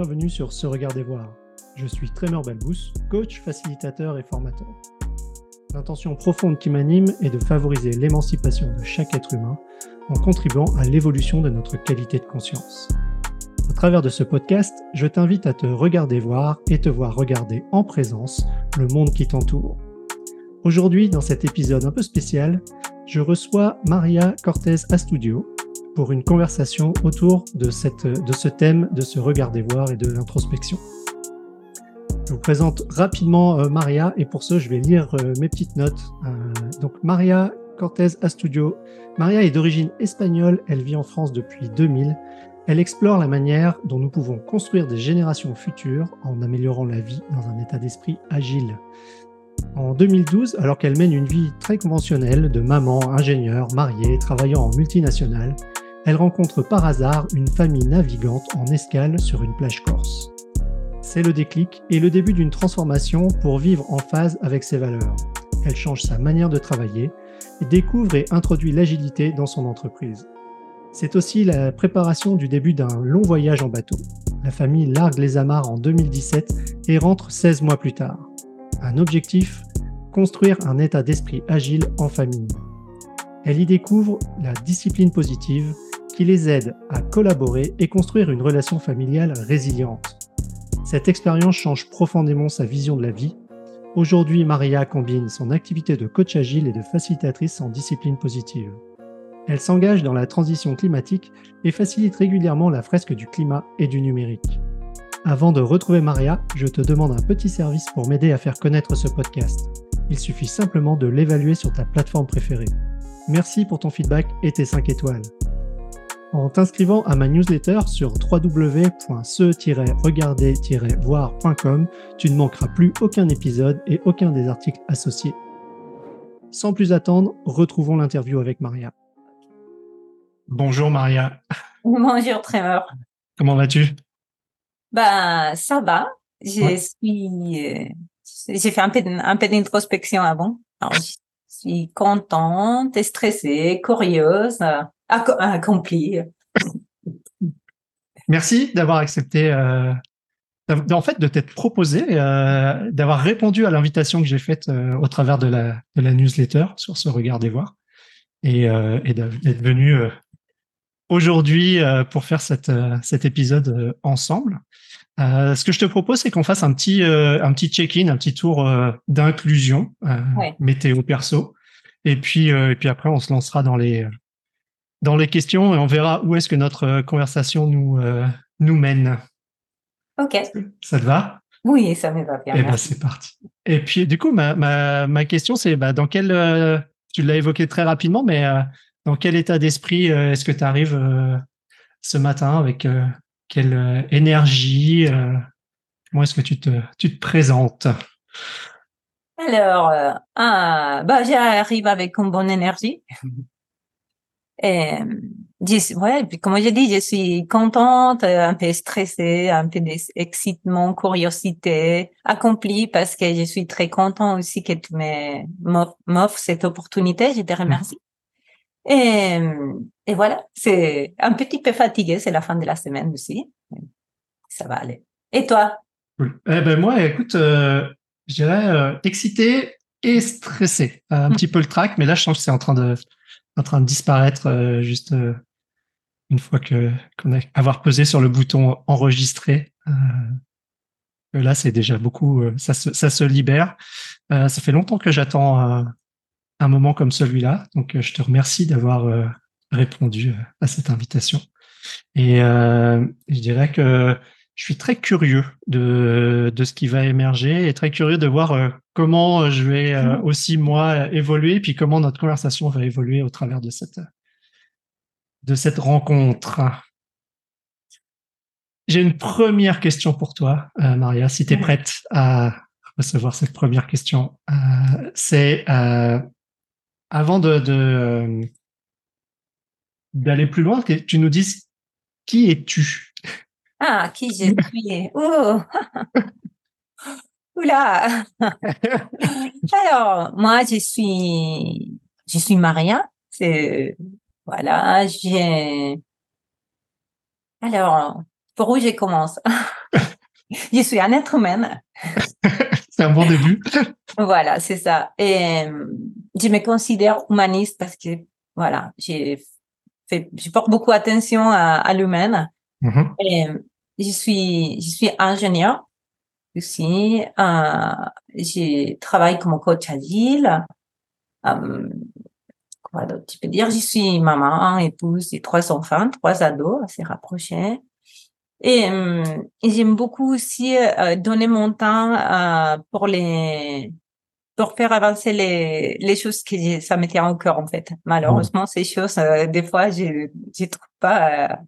bienvenue sur Se Regarder Voir. Je suis Trémor Balbous, coach, facilitateur et formateur. L'intention profonde qui m'anime est de favoriser l'émancipation de chaque être humain en contribuant à l'évolution de notre qualité de conscience. Au travers de ce podcast, je t'invite à te regarder voir et te voir regarder en présence le monde qui t'entoure. Aujourd'hui, dans cet épisode un peu spécial, je reçois Maria Cortez Astudio pour une conversation autour de, cette, de ce thème de se regarder voir et de l'introspection. Je vous présente rapidement euh, Maria et pour ce, je vais lire euh, mes petites notes. Euh, donc Maria Cortez Astudio. Maria est d'origine espagnole, elle vit en France depuis 2000. Elle explore la manière dont nous pouvons construire des générations futures en améliorant la vie dans un état d'esprit agile. En 2012, alors qu'elle mène une vie très conventionnelle de maman, ingénieure, mariée, travaillant en multinationale, elle rencontre par hasard une famille navigante en escale sur une plage corse. C'est le déclic et le début d'une transformation pour vivre en phase avec ses valeurs. Elle change sa manière de travailler découvre et introduit l'agilité dans son entreprise. C'est aussi la préparation du début d'un long voyage en bateau. La famille largue les amarres en 2017 et rentre 16 mois plus tard. Un objectif construire un état d'esprit agile en famille. Elle y découvre la discipline positive qui les aide à collaborer et construire une relation familiale résiliente. Cette expérience change profondément sa vision de la vie. Aujourd'hui, Maria combine son activité de coach agile et de facilitatrice en discipline positive. Elle s'engage dans la transition climatique et facilite régulièrement la fresque du climat et du numérique. Avant de retrouver Maria, je te demande un petit service pour m'aider à faire connaître ce podcast. Il suffit simplement de l'évaluer sur ta plateforme préférée. Merci pour ton feedback et tes 5 étoiles. En t'inscrivant à ma newsletter sur www.se-regarder-voir.com, tu ne manqueras plus aucun épisode et aucun des articles associés. Sans plus attendre, retrouvons l'interview avec Maria. Bonjour Maria. Bonjour Trevor. Comment vas-tu? Bah ça va. Je suis, euh, j'ai fait un peu, un peu d'introspection avant. Alors, je suis contente, stressée, curieuse accompli. Merci d'avoir accepté, euh, en fait, de t'être proposé, euh, d'avoir répondu à l'invitation que j'ai faite euh, au travers de la, de la newsletter sur ce regard des voir et, et d'être venu aujourd'hui pour faire cette, cet épisode ensemble. ce que je te propose, c'est qu'on fasse un petit, un petit check-in, un petit tour d'inclusion, météo perso. Et puis, et puis après, on se lancera dans les, dans les questions et on verra où est-ce que notre euh, conversation nous, euh, nous mène. Ok. Ça te va? Oui, ça me va bien. Eh ben, c'est parti. Et puis, du coup, ma, ma, ma question, c'est bah, dans quel, euh, tu l'as évoqué très rapidement, mais dans quel état d'esprit est-ce que tu arrives ce matin avec quelle énergie Comment est-ce que tu te, tu te présentes? Alors, ah, bah, j'arrive avec une bonne énergie. Et, ouais, puis comme j'ai dit, je suis contente, un peu stressée, un peu d'excitement, curiosité, accomplie parce que je suis très contente aussi que tu m'offres cette opportunité. Je te remercie. Et, et voilà, c'est un petit peu fatigué, c'est la fin de la semaine aussi. Ça va aller. Et toi? Eh ben moi, écoute, euh, je dirais euh, excité et stressé. un mm. petit peu le trac, mais là, je sens que c'est en train de en train de disparaître euh, juste euh, une fois que qu'on a avoir pesé sur le bouton enregistrer. Euh, là, c'est déjà beaucoup. ça, se, ça se libère. ça fait longtemps que j'attends un moment comme celui-là. Donc, je te remercie d'avoir répondu à cette invitation. Et je dirais que je suis très curieux de, de ce qui va émerger et très curieux de voir euh, comment euh, je vais euh, mmh. aussi moi évoluer, puis comment notre conversation va évoluer au travers de cette, de cette rencontre. J'ai une première question pour toi, Maria, si tu es prête à recevoir cette première question. C'est avant de d'aller plus loin, que tu nous dises qui es-tu? Ah, qui je suis? Oh Oula Alors, moi, je suis, je suis Maria. C'est, voilà, j'ai... Alors, pour où je commence? Je suis un être humain. c'est un bon début. voilà, c'est ça. Et je me considère humaniste parce que, voilà, j'ai fait, je porte beaucoup attention à, à l'humain. Mhm. Et je suis, je suis ingénieur aussi. Euh, je travaille comme coach agile. Euh, quoi d'autre tu peux dire? Je suis maman, épouse et trois enfants, trois ados assez rapprochés. Et, euh, j'aime beaucoup aussi euh, donner mon temps euh, pour les pour faire avancer les les choses qui ça me tient cœur en fait. Malheureusement, ces choses euh, des fois je je trouve pas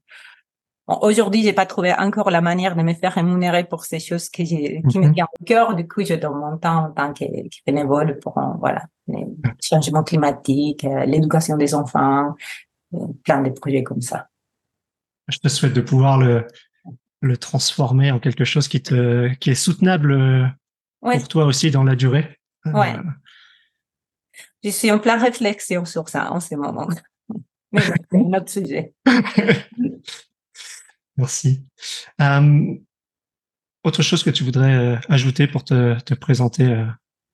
Bon, Aujourd'hui, j'ai pas trouvé encore la manière de me faire rémunérer pour ces choses qui, qui me Mhm. tiennent au cœur. Du coup, je donne mon temps en tant que, que bénévole pour euh, voilà les changements climatiques, euh, l'éducation des enfants, euh, plein de projets comme ça. Je te souhaite de pouvoir le, le transformer en quelque chose qui te, qui est soutenable euh, Ouais. pour toi aussi dans la durée. Ouais. Je suis en plein réflexion sur ça en ce moment. Mais c'est un autre sujet. Merci. Euh, autre chose que tu voudrais euh, ajouter pour te, te présenter euh,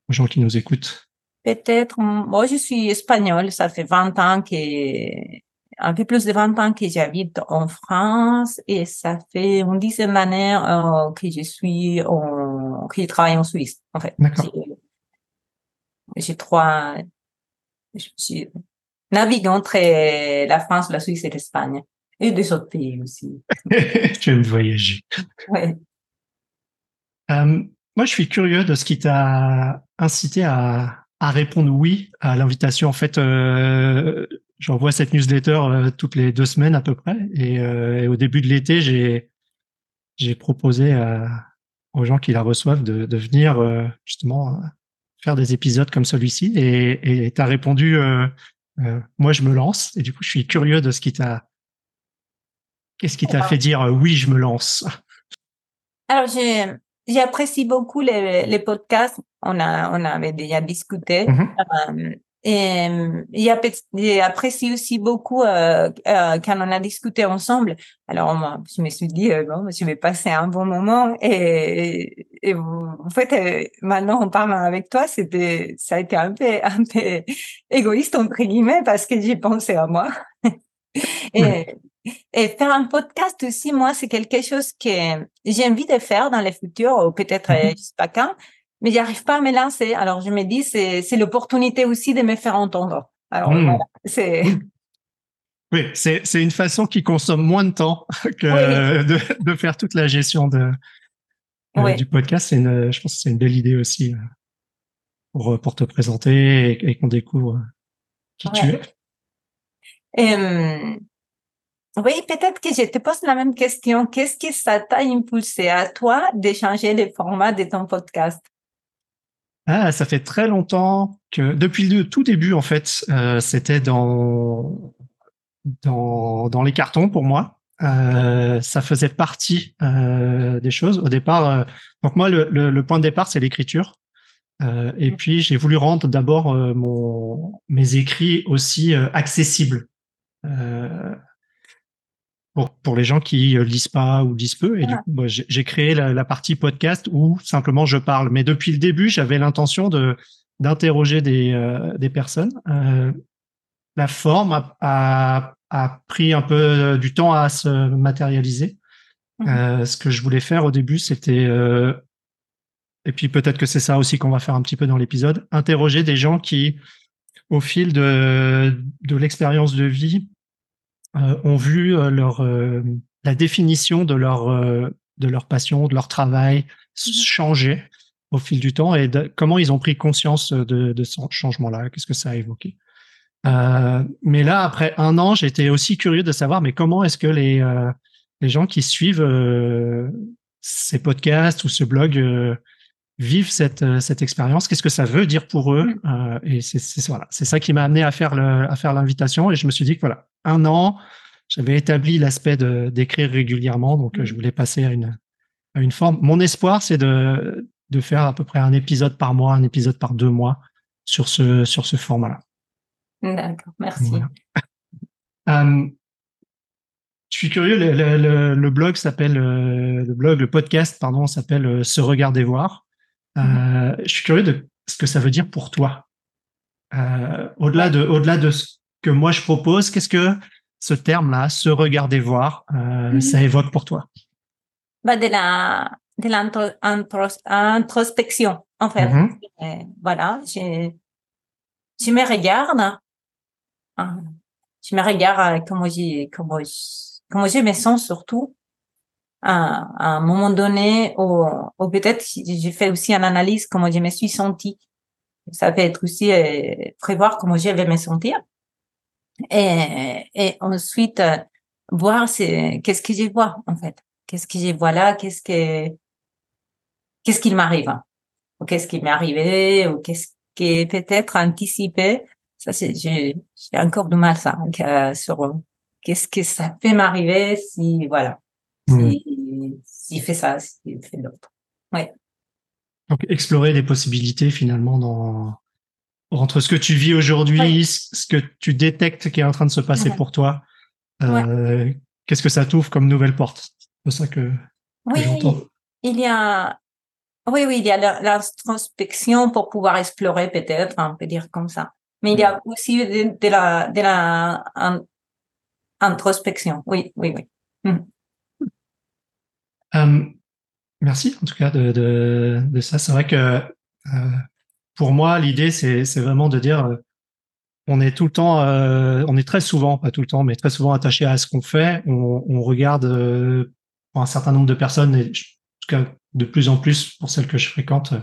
aux gens qui nous écoutent? Peut-être, moi, je suis espagnole. Ça fait 20 ans que, un peu plus de 20 ans que j'habite en France et ça fait une dizaine d'années euh, que je suis en, que je travaille en Suisse, en fait. D'accord. J'ai- trois, je suis navigue entre la France, la Suisse et l'Espagne. Et des autres pays aussi. Tu aimes voyager. Ouais. Euh, moi, je suis curieux de ce qui t'a incité à, à répondre oui à l'invitation. En fait, euh, j'envoie cette newsletter euh, toutes les deux semaines à peu près. Et, et au début de l'été, j'ai j'ai proposé aux gens qui la reçoivent de, de venir justement faire des épisodes comme celui-ci. Et tu as répondu, moi, je me lance. Et du coup, je suis curieux de ce qui t'a Qu'est-ce qui t'a fait dire euh, oui, je me lance? Alors, j'apprécie beaucoup les, les podcasts. On a, on avait déjà discuté. Euh, et euh, j'appé- j'apprécie aussi beaucoup euh, euh, quand on a discuté ensemble. Alors, moi, je me suis dit, bon, je vais passer un bon moment. Et, et en fait, maintenant, on parle avec toi, c'était, ça a été un peu, un peu égoïste, entre guillemets, parce que j'ai pensé à moi. et, et faire un podcast aussi, moi, c'est quelque chose que j'ai envie de faire dans le futur, ou peut-être, euh, Mhm. je sais pas quand, mais j'arrive pas à me lancer. Alors, je me dis, c'est, c'est l'opportunité aussi de me faire entendre. Alors, voilà, c'est, Oui, c'est c'est une façon qui consomme moins de temps que de, de faire toute la gestion de, euh, du podcast. C'est une, je pense que c'est une belle idée aussi euh, pour, pour te présenter et, et qu'on découvre qui tu es. Oui, peut-être que je te pose la même question. Qu'est-ce que ça t'a impulsé à toi de changer le format de ton podcast? Ah, ça fait très longtemps que depuis le tout début en fait, euh, c'était dans dans dans les cartons pour moi. Euh, ça faisait partie euh, des choses. Au départ, donc moi le, le, le point de départ c'est l'écriture. Et puis j'ai voulu rendre d'abord mon mes écrits aussi accessibles pour pour les gens qui euh, lisent pas ou lisent peu. Et du coup, j'ai créé la, la partie podcast où simplement je parle. Mais depuis le début, j'avais l'intention de d'interroger des euh, des personnes. Euh, la forme a, a a pris un peu du temps à se matérialiser. Mhm. Euh, ce que je voulais faire au début, c'était et puis peut-être que c'est ça aussi qu'on va faire un petit peu dans l'épisode, interroger des gens qui, au fil de, de l'expérience de vie, ont vu euh, leur euh, la définition de leur euh, de leur passion, de leur travail s- changer au fil du temps et de, comment ils ont pris conscience de, de ce changement-là, qu'est-ce que ça a évoqué. Euh, mais là, après un an, j'étais aussi curieux de savoir, mais comment est-ce que les euh, les gens qui suivent euh, ces podcasts ou ce blog euh, vivent cette euh, cette expérience Qu'est-ce que ça veut dire pour eux Euh, Et c'est c'est voilà, c'est ça qui m'a amené à faire le à faire l'invitation. Et je me suis dit que voilà, un an, j'avais établi l'aspect d'écrire régulièrement, donc euh, je voulais passer à une à une forme. Mon espoir, c'est de de faire à peu près un épisode par mois, un épisode par deux mois sur ce sur ce format-là. D'accord, merci. Voilà. Euh, suis curieux, le, blog s'appelle, le blog, le podcast, pardon, s'appelle Se regarder voir. Mhm. je suis curieux de ce que ça veut dire pour toi. au-delà de, au-delà de ce que moi je propose, qu'est-ce que ce terme-là, se regarder voir, mhm. ça évoque pour toi? Bah De la, de l'introspection, en fait. Mhm. voilà, je, je me regarde, hein, je me regarde comment j'ai, comment, comment je me sens surtout à, un moment donné ou, ou peut-être j'ai fait aussi une analyse comment je me suis sentie. Ça peut être aussi euh, prévoir comment je vais me sentir. Et, et ensuite, euh, voir c'est qu'est-ce que je vois en fait. Qu'est-ce que je vois là Qu'est-ce que qu'est-ce qu'il m'arrive Ou qu'est-ce qui m'est arrivé Ou qu'est-ce qui est peut-être anticipé Ça, c'est j'ai encore du mal ça euh, sur euh, qu'est-ce que ça peut m'arriver si voilà mmh. si s'il fait ça, s'il fait l'autre. Ouais. Donc explorer les possibilités finalement dans entre ce que tu vis aujourd'hui, ce que tu détectes qui est en train de se passer pour toi. Euh, Qu'est-ce que ça t'ouvre comme nouvelle porte? C'est ça que, oui, Il y a, oui, oui, il y a l'introspection pour pouvoir explorer peut-être, on peut dire comme ça. Mais il y a aussi de, la, de la introspection. Oui, oui, oui. Hmm. Hum, merci en tout cas de, de, de ça. C'est vrai que euh, pour moi, l'idée, c'est, vraiment de dire, euh, on est tout le temps, euh, on est très souvent, pas tout le temps, mais très souvent attaché à ce qu'on fait. On, on regarde euh, pour un certain nombre de personnes, et en tout cas de plus en plus pour celles que je fréquente, euh,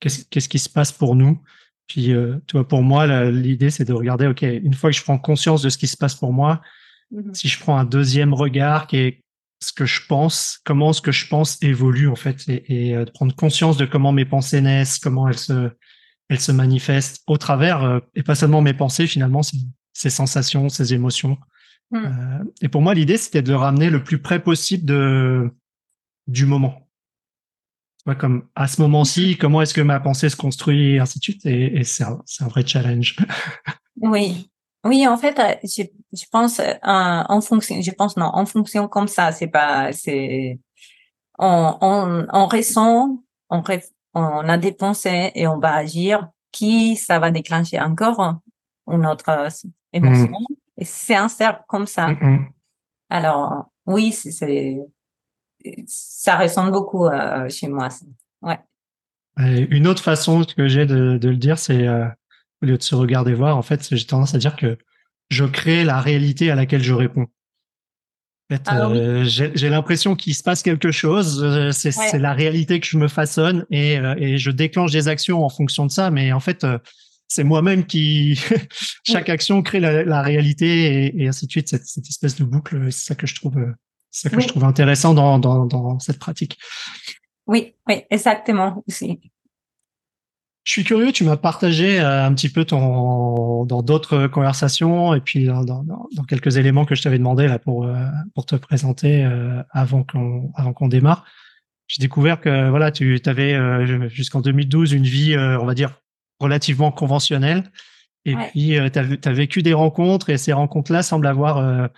qu'est-ce, qu'est-ce qui se passe pour nous? Puis, tu vois, pour moi, l'idée, c'est de regarder, ok, une fois que je prends conscience de ce qui se passe pour moi, mm-hmm. si je prends un deuxième regard qui est ce que je pense, comment ce que je pense évolue en fait, et, et de prendre conscience de comment mes pensées naissent, comment elles se elle se manifeste au travers, euh, et pas seulement mes pensées, finalement, ces sensations, ces émotions. Hmm. Euh, et pour moi, l'idée, c'était de le ramener le plus près possible de, du moment. comme à ce moment-ci, comment est-ce que ma pensée se construit, et ainsi de suite. Et, et c'est un, un, vrai challenge. oui. Oui, en fait, euh, je, je pense en fonction, je pense non, en fonction comme ça, c'est pas, c'est, on, on, on ressent, on, on a des pensées et on va agir, qui ça va déclencher encore une autre euh, émotion. Mm. Et c'est un cercle comme ça. Alors, oui, c'est, ça ressemble beaucoup euh, chez moi. Ouais. une autre façon que j'ai de, le dire, c'est euh, au lieu de se regarder voir, en fait, j'ai tendance à dire que je crée la réalité à laquelle je réponds. Ah euh, j'ai l'impression qu'il se passe quelque chose. Euh, c'est la réalité que je me façonne et, euh, et, je déclenche des actions en fonction de ça. Mais en fait, c'est moi-même qui chaque action crée la, la réalité et, et, ainsi de suite. Cette, cette espèce de boucle, c'est ça que je trouve, ça que je trouve intéressant dans, dans, dans cette pratique. Oui, oui, exactement aussi. Je suis curieux, tu m'as partagé euh, un petit peu ton dans d'autres conversations et puis dans, dans, dans, quelques éléments que je t'avais demandé là pour euh, pour te présenter euh, avant qu'on avant qu'on démarre. J'ai découvert que voilà, tu avais jusqu'en 2012 une vie, on va dire relativement conventionnelle. Et puis tu as, as, vécu des rencontres et ces rencontres-là semblent avoir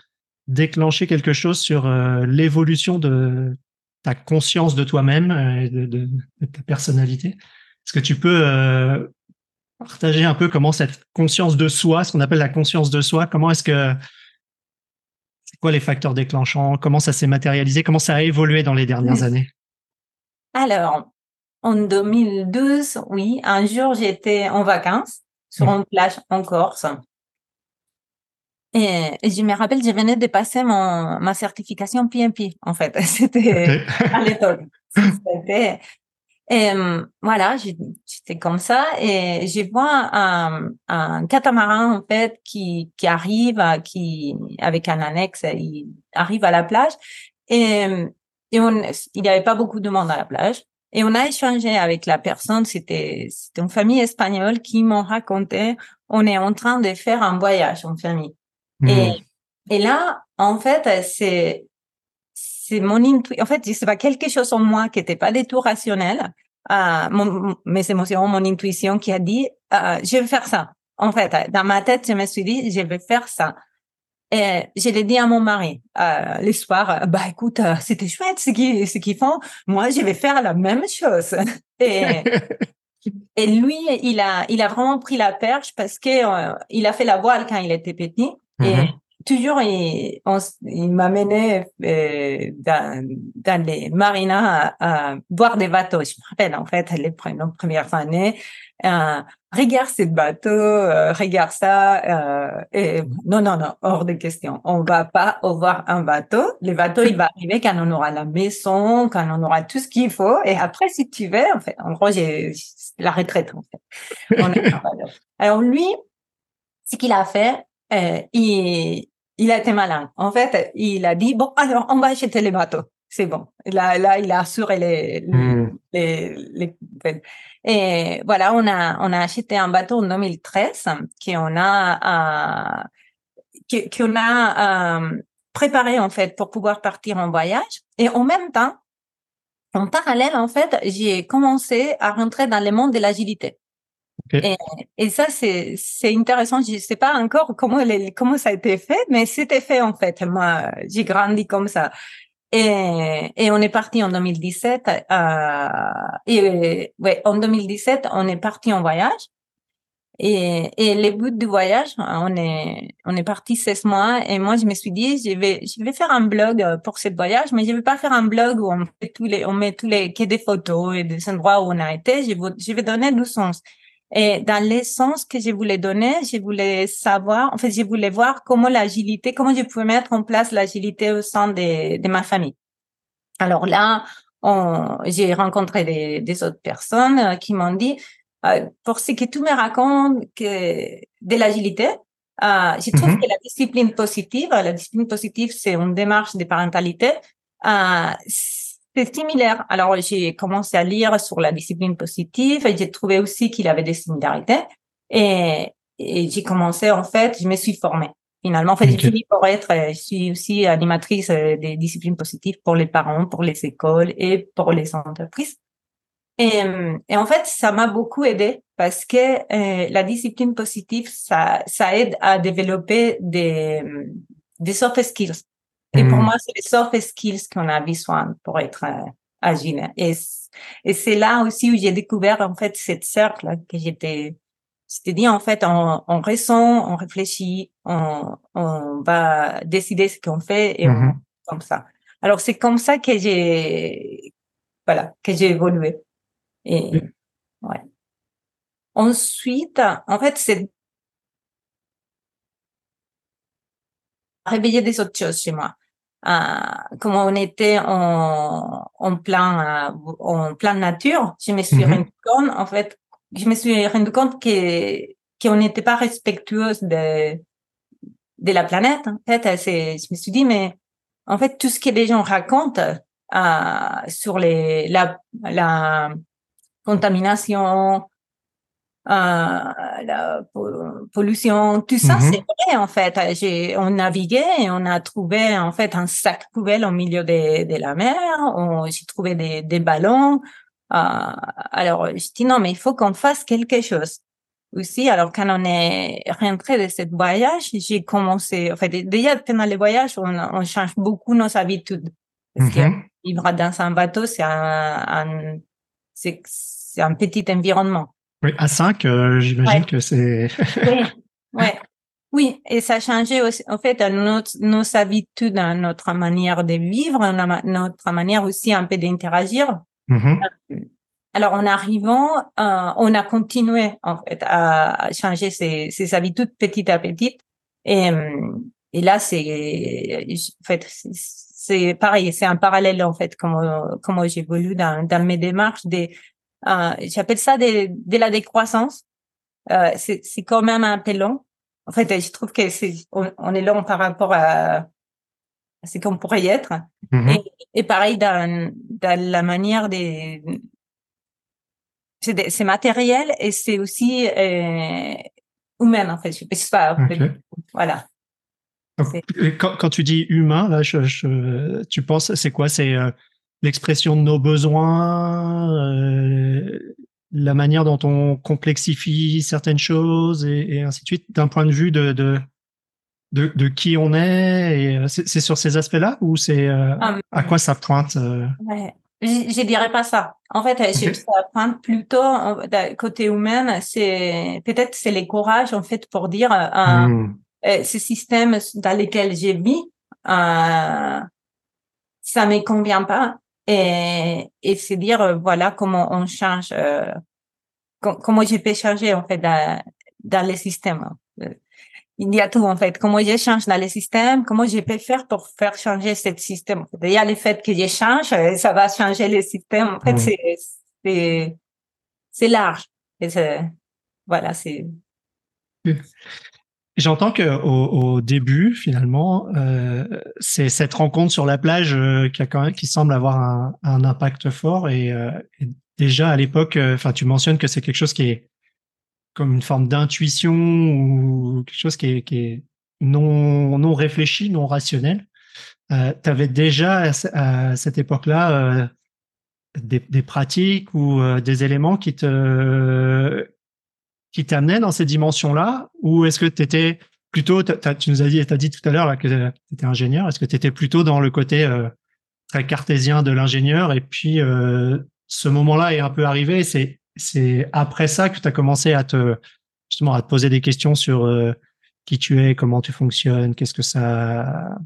déclenché quelque chose sur l'évolution de ta conscience de toi-même et de, de, de ta personnalité. Est-ce que tu peux euh, partager un peu comment cette conscience de soi, ce qu'on appelle la conscience de soi, comment est-ce que c'est quoi les facteurs déclenchants, comment ça s'est matérialisé, comment ça a évolué dans les dernières années? Alors, en 2012, oui, un jour j'étais en vacances sur une plage en Corse. Et, je me rappelle, je venais de passer mon, ma certification PMP, en fait. C'était à l'époque. C'était et voilà, j'étais comme ça et je vois un, un, catamaran en fait qui qui arrive, qui avec un annexe, il arrive à la plage et, et on, il n'y avait pas beaucoup de monde à la plage et on a échangé avec la personne. C'était c'était une famille espagnole qui m'ont raconté on est en train de faire un voyage en famille et mmh. et là en fait c'est c'est mon intuition. En fait, c'est pas quelque chose en moi qui était pas du tout rationnel. Euh, mes émotions, mon intuition qui a dit, euh, je vais faire ça. En fait, dans ma tête, je me suis dit, je vais faire ça. Et je l'ai dit à mon mari euh, le soir, bah écoute, euh, c'était chouette ce qu'ils ce qu'ils font. Moi, je vais faire la même chose. Et et lui, il a il a vraiment pris la perche parce que euh, il a fait la voile quand il était petit. Et Mhm. Toujours, il, il m'amenait euh, dans, dans les marinas à, à boire des bateaux. Je me rappelle, en fait, les premières années, euh, regarde ce bateau, euh, regarde ça. Euh, et non, non, non, hors de question. On va pas avoir un bateau. Le bateau, il va arriver quand on aura la maison, quand on aura tout ce qu'il faut. Et après, si tu veux, en fait, en gros, j'ai c'est la retraite, en fait. On. Alors lui, ce qu'il a fait, euh, il, il a été malin. En fait, il a dit, bon, alors, on va acheter les bateaux. C'est bon. Là, là, il a assuré les, Mhm. les, les, et voilà, on a, on a acheté un bateau en 2013 qu'on a, euh, qu'on a euh, préparé, en fait, pour pouvoir partir en voyage. Et en même temps, en parallèle, en fait, j'ai commencé à rentrer dans le monde de l'agilité. Et, ça, c'est, intéressant. Je sais pas encore comment, les- comment ça a été fait, mais c'était fait, en fait. Moi, j'ai grandi comme ça. Et, on est parti en 2017. Euh, et ouais, en 2017, on est parti en voyage. Et, et le but du voyage, on est, on est parti 16 mois et moi, je me suis dit, je vais, je vais faire un blog euh, pour ce voyage, mais je vais pas faire un blog où on fait tous les, on met tous les, que des photos et des endroits où on a été. Je vais, je vais donner du sens. Et dans l'essence que je voulais donner, je voulais savoir, en fait, je voulais voir comment l'agilité, comment je pouvais mettre en place l'agilité au sein de, de ma famille. Alors là, j'ai rencontré des, des autres personnes euh, qui m'ont dit, euh, pour ce que tu me racontes que de l'agilité, euh, je trouve Mhm. que la discipline positive, la discipline positive, c'est une démarche de parentalité, euh, c'est similaire. Alors, j'ai commencé à lire sur la discipline positive et j'ai trouvé aussi qu'il avait des similarités. Et, et j'ai commencé, en fait, je me suis formée. Finalement, en fait, Ok. j'ai fini pour être, euh, je suis aussi animatrice euh, des disciplines positives pour les parents, pour les écoles et pour les entreprises. Et, euh, et en fait, ça m'a beaucoup aidé parce que euh, la discipline positive, ça, ça aide à développer des, des soft skills. Et pour Mhm. moi, c'est les soft skills qu'on a besoin pour être euh, agile. Et, c'est là aussi où j'ai découvert en fait cette cercle que j'étais. C'était dit en fait, on, on ressent, on réfléchit, on, on va décider ce qu'on fait et on Mhm. comme ça. Alors c'est comme ça que j'ai, voilà, que j'ai évolué. Et ouais. Ensuite, en fait, c'est réveiller des autres choses chez moi. Euh, comme on était en, en plein, euh, en plein nature, je me suis Mhm. rendu compte, en fait, je me suis rendu compte que, qu'on n'était pas respectueuse de, de la planète. En fait, c'est, je me suis dit, mais en fait, tout ce que les gens racontent euh, sur les, la, la contamination, euh, la po- pollution, tout ça, Mhm. c'est vrai en fait. J'ai, on naviguait et on a trouvé en fait un sac poubelle au milieu de, de la mer. On, j'ai trouvé des, des ballons. Euh, alors, je dis non, mais il faut qu'on fasse quelque chose aussi. Alors, quand on est rentré de ce voyage, j'ai commencé, en fait, déjà pendant le voyage, on, on change beaucoup nos habitudes. Parce que Mhm. vivre dans un bateau, c'est un, un c'est, c'est un petit environnement. Oui, à 5, j'imagine Ouais. que c'est. Oui, ouais. Oui, et ça a changé aussi, en fait, notre, nos habitudes, notre manière de vivre, notre manière aussi un peu d'interagir. Mhm. Alors, en arrivant, euh, on a continué, en fait, à changer ces, ces habitudes petit à petit. Et, euh, et là, c'est, en fait, c'est pareil, c'est un parallèle, en fait, comment, comment j'évolue dans, dans mes démarches euh, j'appelle ça de, de la décroissance. Euh, c'est, c'est quand même un peu long. En fait, je trouve que c'est, on, on est long par rapport à, ce qu'on pourrait y être. Mhm. Et, et pareil dans, dans la manière des, c'est, des- c'est matériel et c'est aussi euh, humain en fait. Je sais pas. Voilà. Donc, quand, quand tu dis humain, là, je, je- tu penses, c'est quoi? C'est euh, l'expression de nos besoins, euh, la manière dont on complexifie certaines choses et, et ainsi de suite, d'un point de vue de, de, de, de qui on est euh, c'est sur ces aspects-là ou c'est euh, Ah, à quoi ça pointe Ouais. Je, je dirais pas ça. En fait, je, ça pointe plutôt côté humain. C'est peut-être c'est le courage en fait pour dire euh, hmm, euh, ce système dans lequel j'ai vis, euh, ça me convient pas. Et, et c'est dire, euh, voilà comment on change, euh, com- comment je peux changer, en fait, dans, dans le système. Euh, Il y a tout, en fait. Comment je change dans le système, comment je peux faire pour faire changer ce système. Il y a le fait que je change, euh, ça va changer le système. En fait, Mhm. c'est, c'est, c'est large. Et c'est, voilà, c'est, J'entends que au, au début, finalement, euh, c'est cette rencontre sur la plage euh, qui a quand même qui semble avoir un, un impact fort et, euh, déjà à l'époque, euh, enfin, tu mentionnes que c'est quelque chose qui est comme une forme d'intuition ou quelque chose qui est, qui est non non réfléchi, non rationnel. Euh, tu avais déjà à, ce- à cette époque-là euh, des, des pratiques ou des éléments qui te qui t'amenaient dans ces dimensions-là ou est-ce que tu étais plutôt tu nous as dit t'as dit tout à l'heure que tu étais ingénieur est-ce que tu étais plutôt dans le côté euh, très cartésien de l'ingénieur et puis euh, ce moment-là est un peu arrivé c'est après ça que tu as commencé à te justement à te poser des questions sur euh, qui tu es comment tu fonctionnes qu'est-ce que ça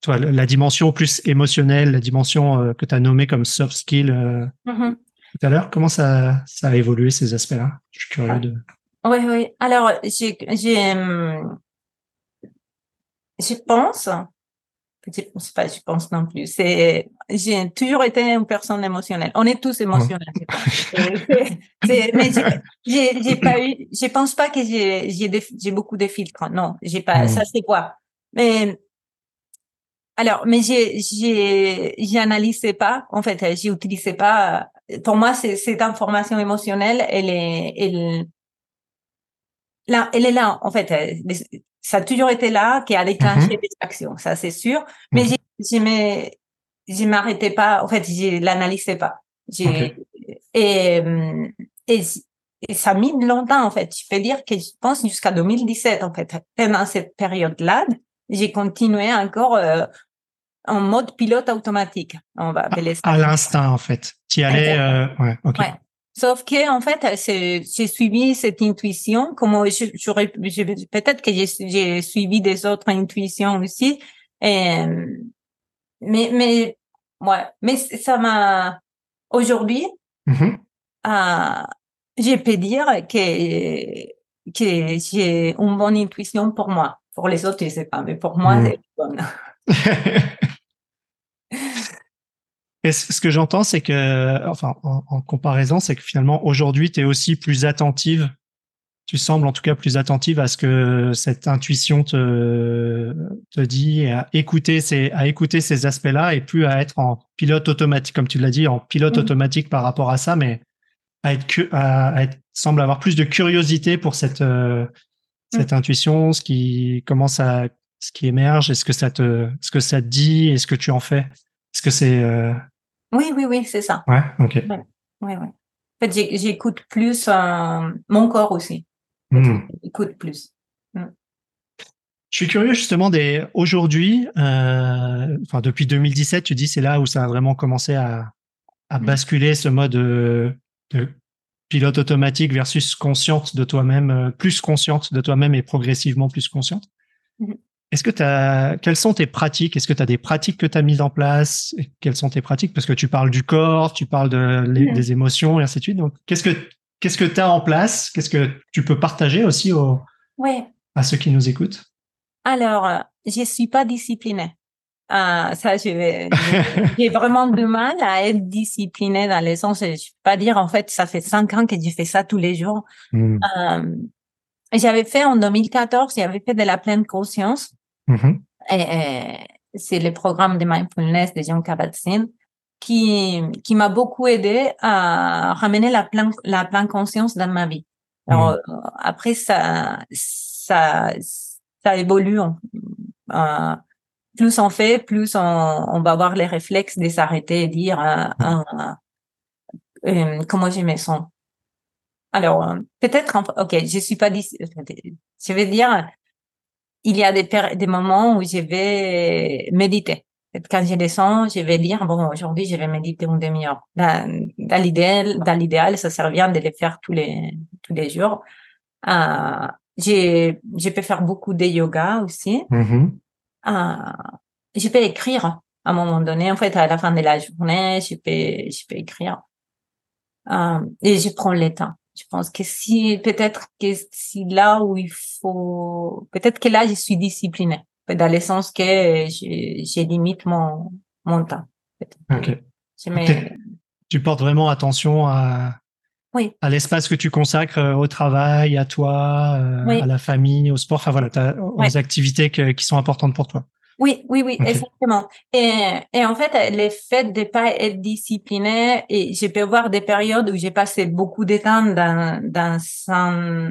toi la dimension plus émotionnelle la dimension que tu as nommée comme soft skill Mhm. Tout à l'heure comment ça ça a évolué ces aspects-là? Je suis curieux de Oui, oui. Alors, j'ai, j'ai, hum, je pense, je pense pas, je pense non plus. C'est, j'ai toujours été une personne émotionnelle. On est tous émotionnels, mais j'ai- j'ai, pas eu, je pense pas que j'ai, j'ai beaucoup de filtres. Non, j'ai pas, Mhm. ça c'est quoi? Mais, alors, mais j'ai, j'ai, j'analysais pas, en fait, j'utilisais pas, pour moi, cette information émotionnelle, elle est, elle, là, elle est là, en fait, ça a toujours été là, qui a déclenché Mhm. des actions, ça c'est sûr. Mais j'ai, je je m'arrêtais pas, en fait, je l'analysais pas. Et, et, et ça a mis longtemps, en fait. Je peux dire que je pense jusqu'à 2017, en fait. Pendant cette période-là, j'ai continué encore euh, en mode pilote automatique, on va appeler ça. à l'instinct en fait tu allais euh, ouais ok Ouais. Sauf que en fait, c'est- j'ai suivi cette intuition. Comme j'aurais, peut-être que j'ai suivi des autres intuitions aussi. Et, mais mais ouais, mais ça m'a aujourd'hui, Mhm. euh, je peux dire que que j'ai une bonne intuition pour moi. Pour les autres, je sais pas, mais pour moi, Mm. c'est bonne. Et ce que j'entends, c'est que, enfin, en, en comparaison, c'est que finalement, aujourd'hui, tu es aussi plus attentive. Tu sembles en tout cas plus attentive à ce que cette intuition te, te dit, et à écouter ces, à écouter ces aspects-là et plus à être en pilote automatique, comme tu l'as dit, en pilote Mhm. automatique par rapport à ça, mais à être, à, à être, semble avoir plus de curiosité pour cette, euh, cette intuition, ce qui commence à, ce qui émerge, est-ce que ça te, ce que ça te dit, et ce que tu en fais. Est-ce que c'est, euh, Oui, oui, oui, c'est ça. ouais, ok. Oui, oui. En fait, j'ai- j'écoute plus euh, mon corps aussi. Hmm. J'écoute plus. Je suis curieux justement des aujourd'hui, euh, enfin depuis 2017, tu dis c'est là où ça a vraiment commencé à, à Mm. basculer ce mode de pilote automatique versus consciente de toi-même, euh, plus consciente de toi-même et progressivement plus consciente. Est-ce que tu as, quelles sont tes pratiques? Est-ce que tu as des pratiques que tu as mises en place? Quelles sont tes pratiques? Parce que tu parles du corps, tu parles de, les- des émotions et ainsi de suite. Donc, qu'est-ce que qu'est-ce que tu as en place? Qu'est-ce que tu peux partager aussi Oui. à ceux qui nous écoutent? Alors, euh, je suis pas disciplinée. Ah, ça, j'ai vraiment du mal à être disciplinée dans le sens, je vais pas dire, en fait, ça fait cinq ans que je fais ça tous les jours. Hmm. Euh, j'avais fait en 2014, j'avais fait de la pleine conscience. Et, et c'est le programme de mindfulness de Jean Kabat-Zinn qui, qui m'a beaucoup aidé à ramener la pleine, la pleine conscience dans ma vie. Alors, euh, après, ça, ça, ça évolue. euh, plus on fait, plus on, on va avoir les réflexes de s'arrêter et dire euh, euh, euh, comment je me sens. Alors, peut-être, ok, je suis pas, je vais dire, il y a des, des moments où je vais méditer. Quand je descends, je vais dire, bon, aujourd'hui, je vais méditer une demi-heure. Dans, dans l'idéal, dans l'idéal, ça sert bien de les faire tous les, tous les jours. Euh, j'ai, je peux faire beaucoup de yoga aussi. Mm-hmm. Euh, je peux écrire à un moment donné. En fait, à la fin de la journée, je peux, je peux écrire. Euh, et je prends le temps. Je pense que si, peut-être que si là où il faut, peut-être que là, je suis disciplinée. Dans le sens que je, je limite mon, mon temps. Ok. Tu portes vraiment attention à, oui. à l'espace que tu consacres euh, au travail, à toi, euh, à la famille, au sport, enfin voilà, aux activités qui sont importantes pour toi. Oui, oui, oui, exactement. Et, et en fait, le fait de pas être discipliné, et je peux voir des périodes où j'ai passé beaucoup de temps dans, dans un,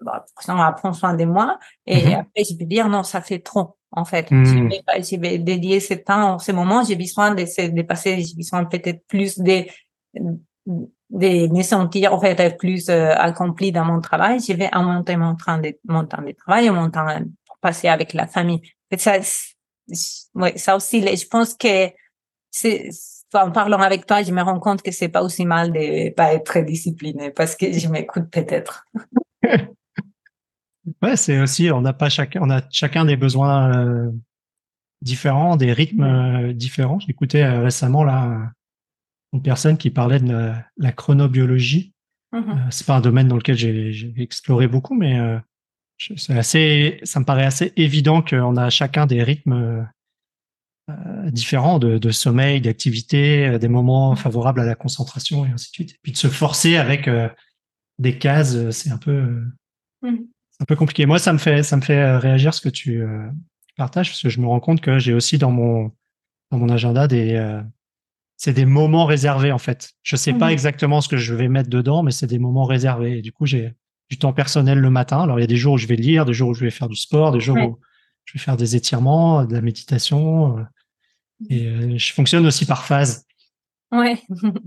bon, à prendre soin de moi, et mm-hmm. après, je peux dire, non, ça fait trop, en fait. Mm. Je, vais, je vais dédier ce temps, ce moment, j'ai besoin de, de passer, j'ai besoin peut-être plus de, de me sentir, en fait, plus euh, accompli dans mon travail. Je vais augmenter mon temps de, mon temps de travail, mon temps passer avec la famille ça, ouais, ça aussi, je pense que c'est, en parlant avec toi, je me rends compte que c'est pas aussi mal de pas être très discipliné parce que je m'écoute peut-être. ouais, c'est aussi, on n'a pas chacun, on a chacun des besoins euh, différents, des rythmes euh, différents. J'écoutais euh, récemment là une personne qui parlait de la, chronobiologie. Mm-hmm. c'est pas un domaine dans lequel j'ai exploré beaucoup, mais c'est assez, ça me paraît assez évident qu'on a chacun des rythmes euh, différents de, de sommeil, d'activité, euh, des moments favorables à la concentration et ainsi de suite. Et puis de se forcer avec euh, des cases, euh, c'est un peu, mmh. un peu compliqué. Moi, ça me fait, ça me fait réagir ce que tu partages parce que je me rends compte que j'ai aussi dans mon, dans mon agenda des, c'est des moments réservés en fait. Je sais pas mmh. exactement ce que je vais mettre dedans, mais c'est des moments réservés. Et du coup, j'ai du temps personnel le matin. Alors, il y a des jours où je vais lire, des jours où je vais faire du sport, des jours où je vais faire des étirements, de la méditation. Euh, et euh, je fonctionne aussi par phase. Ouais.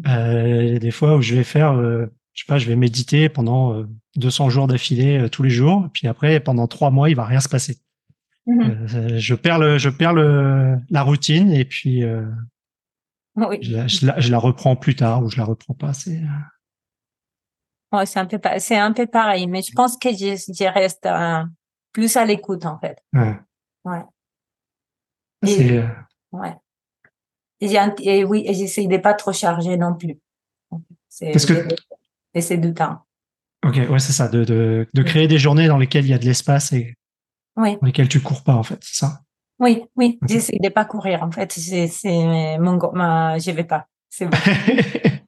euh, il y a des fois où je vais faire, euh, je sais pas, je vais méditer pendant 200 jours d'affilée tous les jours. Puis après, pendant trois mois, il va rien se passer. Mm-hmm. je perds le, je perds le, la routine et puis oui. je, la, je, la, reprends plus tard ou je la reprends pas. C'est Ouais, c'est un peu, c'est un peu pareil, mais je pense que je, je reste euh, plus à l'écoute, en fait. Ouais. Ouais. Et, euh, ouais. Et, oui, et j'essaie de pas trop charger non plus. C'est, que... Et c'est du temps. Ok, ouais, c'est ça, de, de, de créer des journées dans lesquelles il y a de l'espace et oui. dans lesquelles tu cours pas, en fait, c'est ça? Oui, oui, j'essaie de pas courir, en fait. C'est, c'est mon, ma, je vais pas. C'est bon.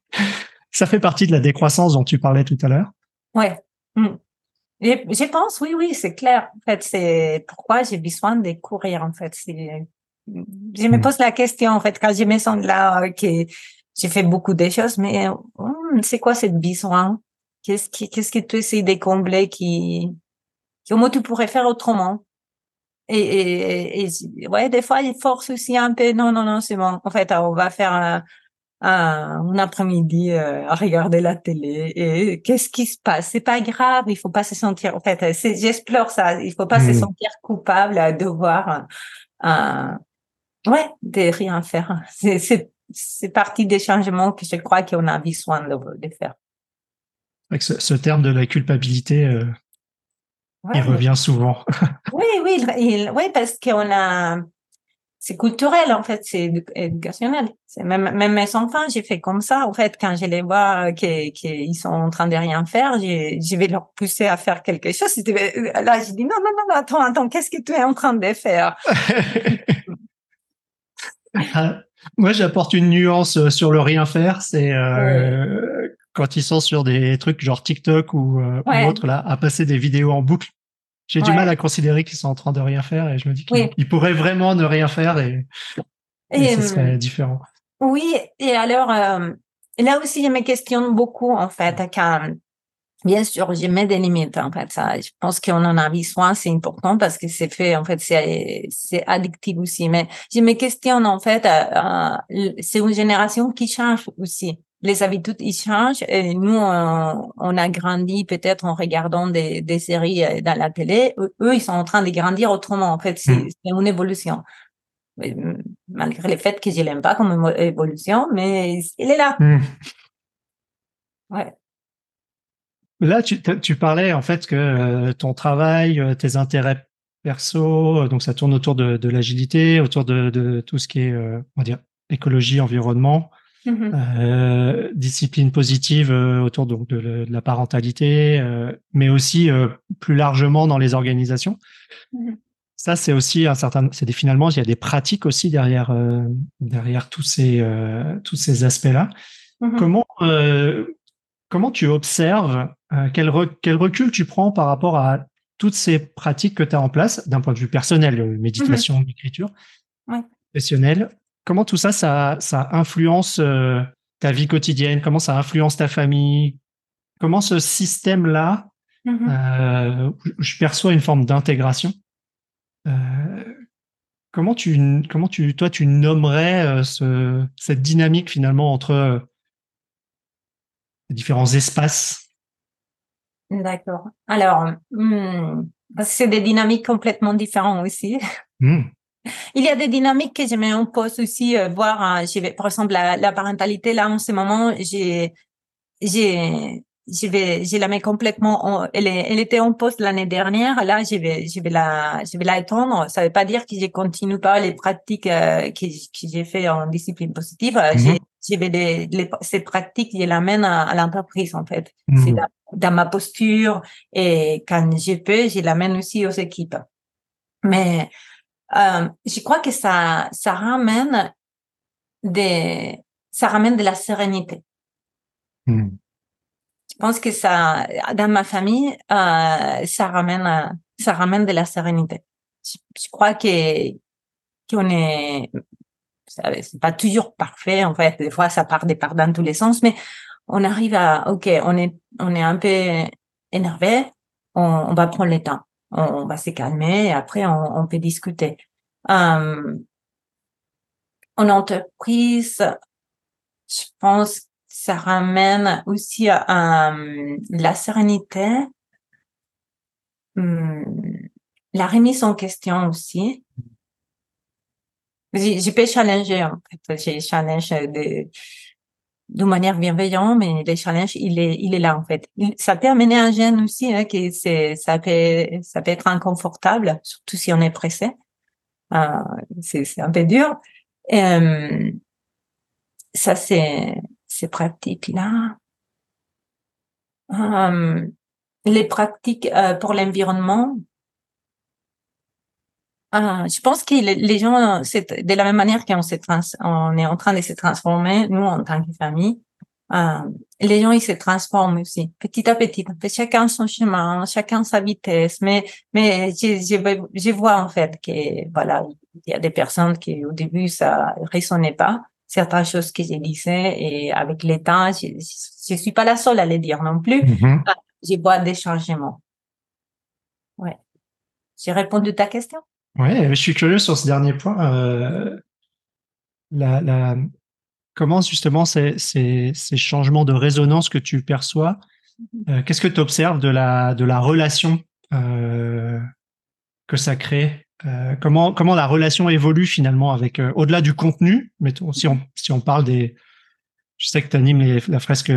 Ça fait partie de la décroissance dont tu parlais tout à l'heure? Ouais. Mm. je pense, oui, oui, c'est clair. En fait, c'est pourquoi j'ai besoin de courir. En fait. Je me mm. pose la question en fait quand je me sens là que j'ai fait beaucoup de choses, mais mm, c'est quoi cette besoin? Qu'est-ce qui, qu'est-ce que tu essaies de combler qui, comment tu pourrais faire autrement? Et, et, et, ouais, des fois, il force aussi un peu. Non, non, non, c'est bon. En fait, on va faire un, un, après-midi euh, à regarder la télé et qu'est-ce qui se passe? C'est pas grave, il faut pas se sentir. En fait, j'explore ça. Il faut pas se hmm. sentir coupable à devoir, euh, ouais, de rien faire. C'est c'est partie des changements que je crois qu'on a besoin de, de faire. Ce, ce, terme de la culpabilité, euh, il revient souvent. oui, oui, il, oui, parce qu'on a c'est culturel en fait, c'est éducationnel. C'est même même mes enfants, j'ai fait comme ça en fait quand je les vois qu'ils qu'ils sont en train de rien faire, je vais leur pousser à faire quelque chose. Là, je dis non non non attends attends, qu'est-ce que tu es en train de faire? Ah, Moi, j'apporte une nuance euh, sur le rien faire, c'est euh, quand ils sont sur des trucs genre TikTok ou, euh, ou autre là, à passer des vidéos en boucle j'ai du mal à considérer qu'ils sont en train de rien faire et je me dis qu'ils pourraient vraiment ne rien faire et, et, ce serait euh, différent. Oui, et alors euh, là aussi je me questionne beaucoup en fait bien sûr je mets des limites en fait ça je pense qu'on en a besoin c'est important parce que c'est fait en fait c'est c'est addictif aussi mais je me questionne en fait euh, c'est une génération qui change aussi les habitudes ils changent. Et nous, on, on a grandi peut-être en regardant des, des séries euh, dans la télé. Eux, ils sont en train de grandir autrement. En fait, c'est Mm. c'est une évolution. Mm, Malgré le fait que je l'aime pas comme évolution, mais il est là. Hmm. Ouais. Là, tu, tu parlais en fait que euh, ton travail, euh, tes intérêts perso, donc ça tourne autour de, de l'agilité, autour de, de tout ce qui est, euh, on va dire, écologie, environnement, Mhm. euh, discipline positive euh, autour donc de, la parentalité, euh, mais aussi plus largement dans les organisations. Mhm. Ça, c'est aussi un certain, c'est finalement, il y a des pratiques aussi derrière derrière tous ces tous ces aspects-là. Mhm. Comment comment tu observes quel, re- quel recul tu prends par rapport à toutes ces pratiques que tu as en place d'un point de vue personnel, méditation, écriture, Ouais. professionnel. Comment tout ça, ça, ça influence euh, ta vie quotidienne? Comment ça influence ta famille? Comment ce système-là, Mhm. euh, je perçois une forme d'intégration euh, Comment tu, comment tu, toi, tu nommerais ce, cette dynamique finalement entre les différents espaces? D'accord. Alors, hmm, c'est des dynamiques complètement différentes aussi. Hmm. Il y a des dynamiques que je mets en pause aussi, euh, voir, euh, je vais, par exemple, la, la parentalité, là, en ce moment, j'ai, j'ai, je vais, je la mets complètement, en- elle, est, elle était en pause l'année dernière, là, je vais, je vais la, je vais la étendre. Ça veut pas dire que je continue pas les pratiques euh, que, que j'ai fait en discipline positive. Mhm. j'ai- Je vais les, les, ces pratiques, je les amène à, à l'entreprise, en fait. Mhm. C'est dans, dans ma posture et quand je peux, je l'amène aussi aux équipes. Mais euh, je crois que ça, ça ramène des, ça ramène de la sérénité. Hmm. Je pense que ça, dans ma famille, euh, ça ramène, ça ramène de la sérénité. Je, je crois que qu'on est, c'est pas toujours parfait en fait. Des fois, ça part des parts dans tous les sens, mais on arrive à, ok, on est, on est un peu énervé, on, on va prendre le temps, on, on va se calmer et après on, on peut discuter. Euh, en entreprise, je pense que ça ramène aussi euh, la sérénité, hum, la remise en question aussi. Je, je peux challenger, en fait. Je challenge de, de manière bienveillante, mais le challenge, il est, il est là, en fait. Ça peut amener un gêne aussi, hein, que c'est, ça peut, ça peut être inconfortable, surtout si on est pressé. Euh, c'est, c'est un peu dur. Et, euh, ça, c'est, ces pratiques-là. Euh, les pratiques euh, pour l'environnement, euh, je pense que les, gens, c'est de la même manière qu'on se trans, on est en train de se transformer, nous en tant que famille, euh, les gens ils se transforment aussi, petit à petit. Chacun son chemin, chacun sa vitesse, mais mais je, je, je vois en fait que voilà, il y a des personnes qui au début ça résonnait pas certaines choses que je disais et avec le temps, je, je, je suis pas la seule à les dire non plus. Mhm. Je vois des changements. Ouais. J'ai répondu à ta question? Ouais, je suis curieux sur ce dernier point. Euh, la, la, comment justement ces, ces, ces changements de résonance que tu perçois, euh, qu'est-ce que tu observes de la, de la relation euh, que ça crée Euh, comment, comment la relation évolue finalement avec, euh, au-delà du contenu, mettons, si on, si on parle des. Je sais que tu animes les, la fresque,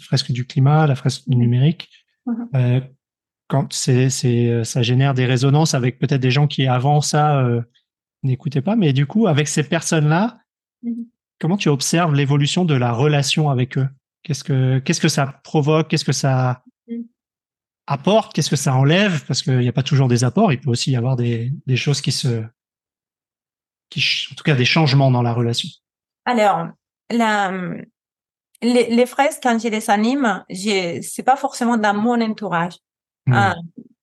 fresque du climat, la fresque du numérique. Mhm. Euh, quand c'est, c'est, ça génère des résonances avec peut-être des gens qui avant ça euh, n'écoutaient pas, mais du coup, avec ces personnes-là, Mhm. comment tu observes l'évolution de la relation avec eux? Qu'est-ce que, qu'est-ce que ça provoque? Qu'est-ce que ça Mhm. apporte? Qu'est-ce que ça enlève? Parce qu'il n'y a pas toujours des apports, il peut aussi y avoir des, des choses qui se. Qui, en tout cas, des changements dans la relation. Alors, la, les, les fraises, quand je les anime, je, c'est pas forcément dans mon entourage. Ah,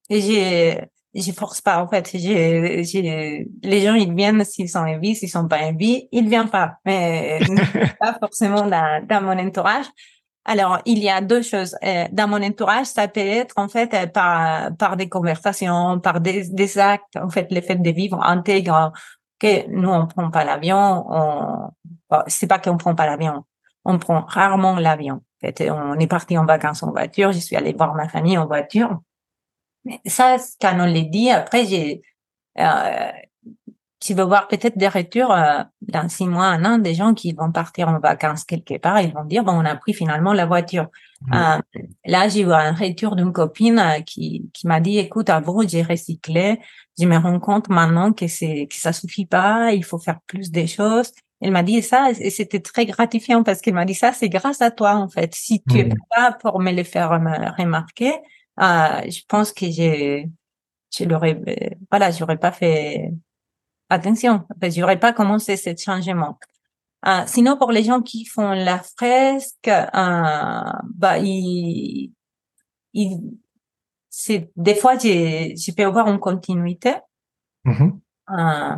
et je, force pas, en fait. Je, je, les gens, ils viennent s'ils sont envie, s'ils sont pas envie, ils viennent pas. Mais pas forcément dans, dans mon entourage. Alors, il y a deux choses. Euh, Dans mon entourage, ça peut être en fait euh, par par des conversations, par des, des actes. En fait, le fait de vivre intègre que nous on prend pas l'avion. On, bon, c'est pas qu'on prend pas l'avion. on prend rarement l'avion. En fait, on est parti en vacances en voiture. Je suis allée voir ma famille en voiture. Ça, quand on l'a dit, après, j'ai, euh, tu veux voir peut-être des retours euh, dans six mois, un an, des gens qui vont partir en vacances quelque part, ils vont dire, bon, on a pris finalement la voiture. Mmh. Euh, là, j'ai eu un retour d'une copine euh, qui, qui m'a dit, écoute, à vous, j'ai recyclé, je me rends compte maintenant que c'est que ça suffit pas, il faut faire plus des choses. Elle m'a dit ça et c'était très gratifiant parce qu'elle m'a dit ça, c'est grâce à toi en fait. Si tu es mmh. pas pour me le faire remarquer, euh, je pense que j'ai, je l'aurais, voilà, j'aurais pas fait attention, parce que j'aurais pas commencé ce changement. Euh, sinon, pour les gens qui font la fresque, euh, bah, il, il, c'est des fois, j'ai, je peux avoir une continuité mm-hmm. euh,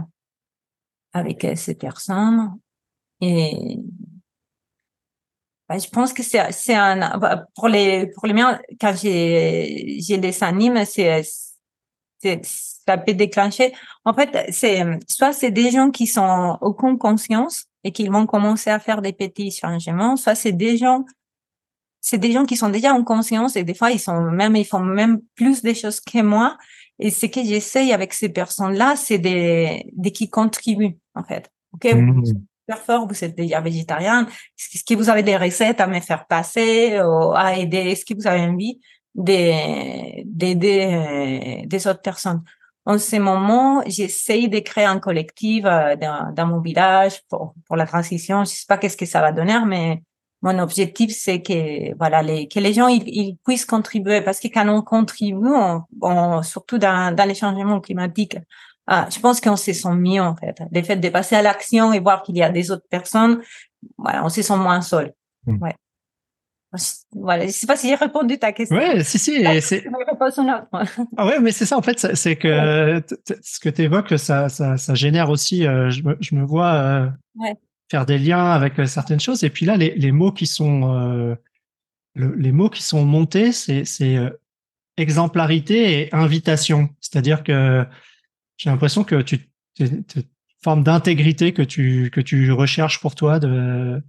avec ces personnes et je pense que c'est, c'est un bah, pour les pour les miens quand j'ai j'ai les animes, c'est c'est ça peut déclencher. En fait, c'est soit c'est des gens qui sont aucune conscience et qui vont commencer à faire des petits changements, soit c'est des gens c'est des gens qui sont déjà en conscience et des fois ils sont même ils font même plus des choses que moi et ce que j'essaye avec ces personnes-là, c'est des des qui contribuent en fait. OK, mmh. Fort, vous êtes déjà végétarien, est-ce que vous avez des recettes à me faire passer ou à aider, est-ce que vous avez envie d'aider euh, des autres personnes en ce moment, j'essaye de créer un collectif euh, dans, dans, mon village pour, pour la transition. Je sais pas qu'est-ce que ça va donner, mais mon objectif, c'est que, voilà, les, que les gens, ils, ils, puissent contribuer parce que quand on contribue, on, surtout dans, dans les changements climatiques, ah, je pense qu'on se sent mieux, en fait. Le fait de passer à l'action et voir qu'il y a des autres personnes, voilà, on se sent moins seul. Mmh. Ouais. Voilà, je sais pas si j'ai répondu à ta question. Oui, si, si. c'est... ah ouais, mais c'est ça, en fait, c'est que ce que tu évoques, ça, ça, ça, génère aussi, euh, je, me, je, me, vois euh, faire des liens avec euh, certaines choses. Et puis là, les, les mots qui sont, les mots qui sont montés, c'est, c'est exemplarité et invitation. C'est-à-dire que j'ai l'impression que tu, forme d'intégrité que tu, que tu recherches pour toi de,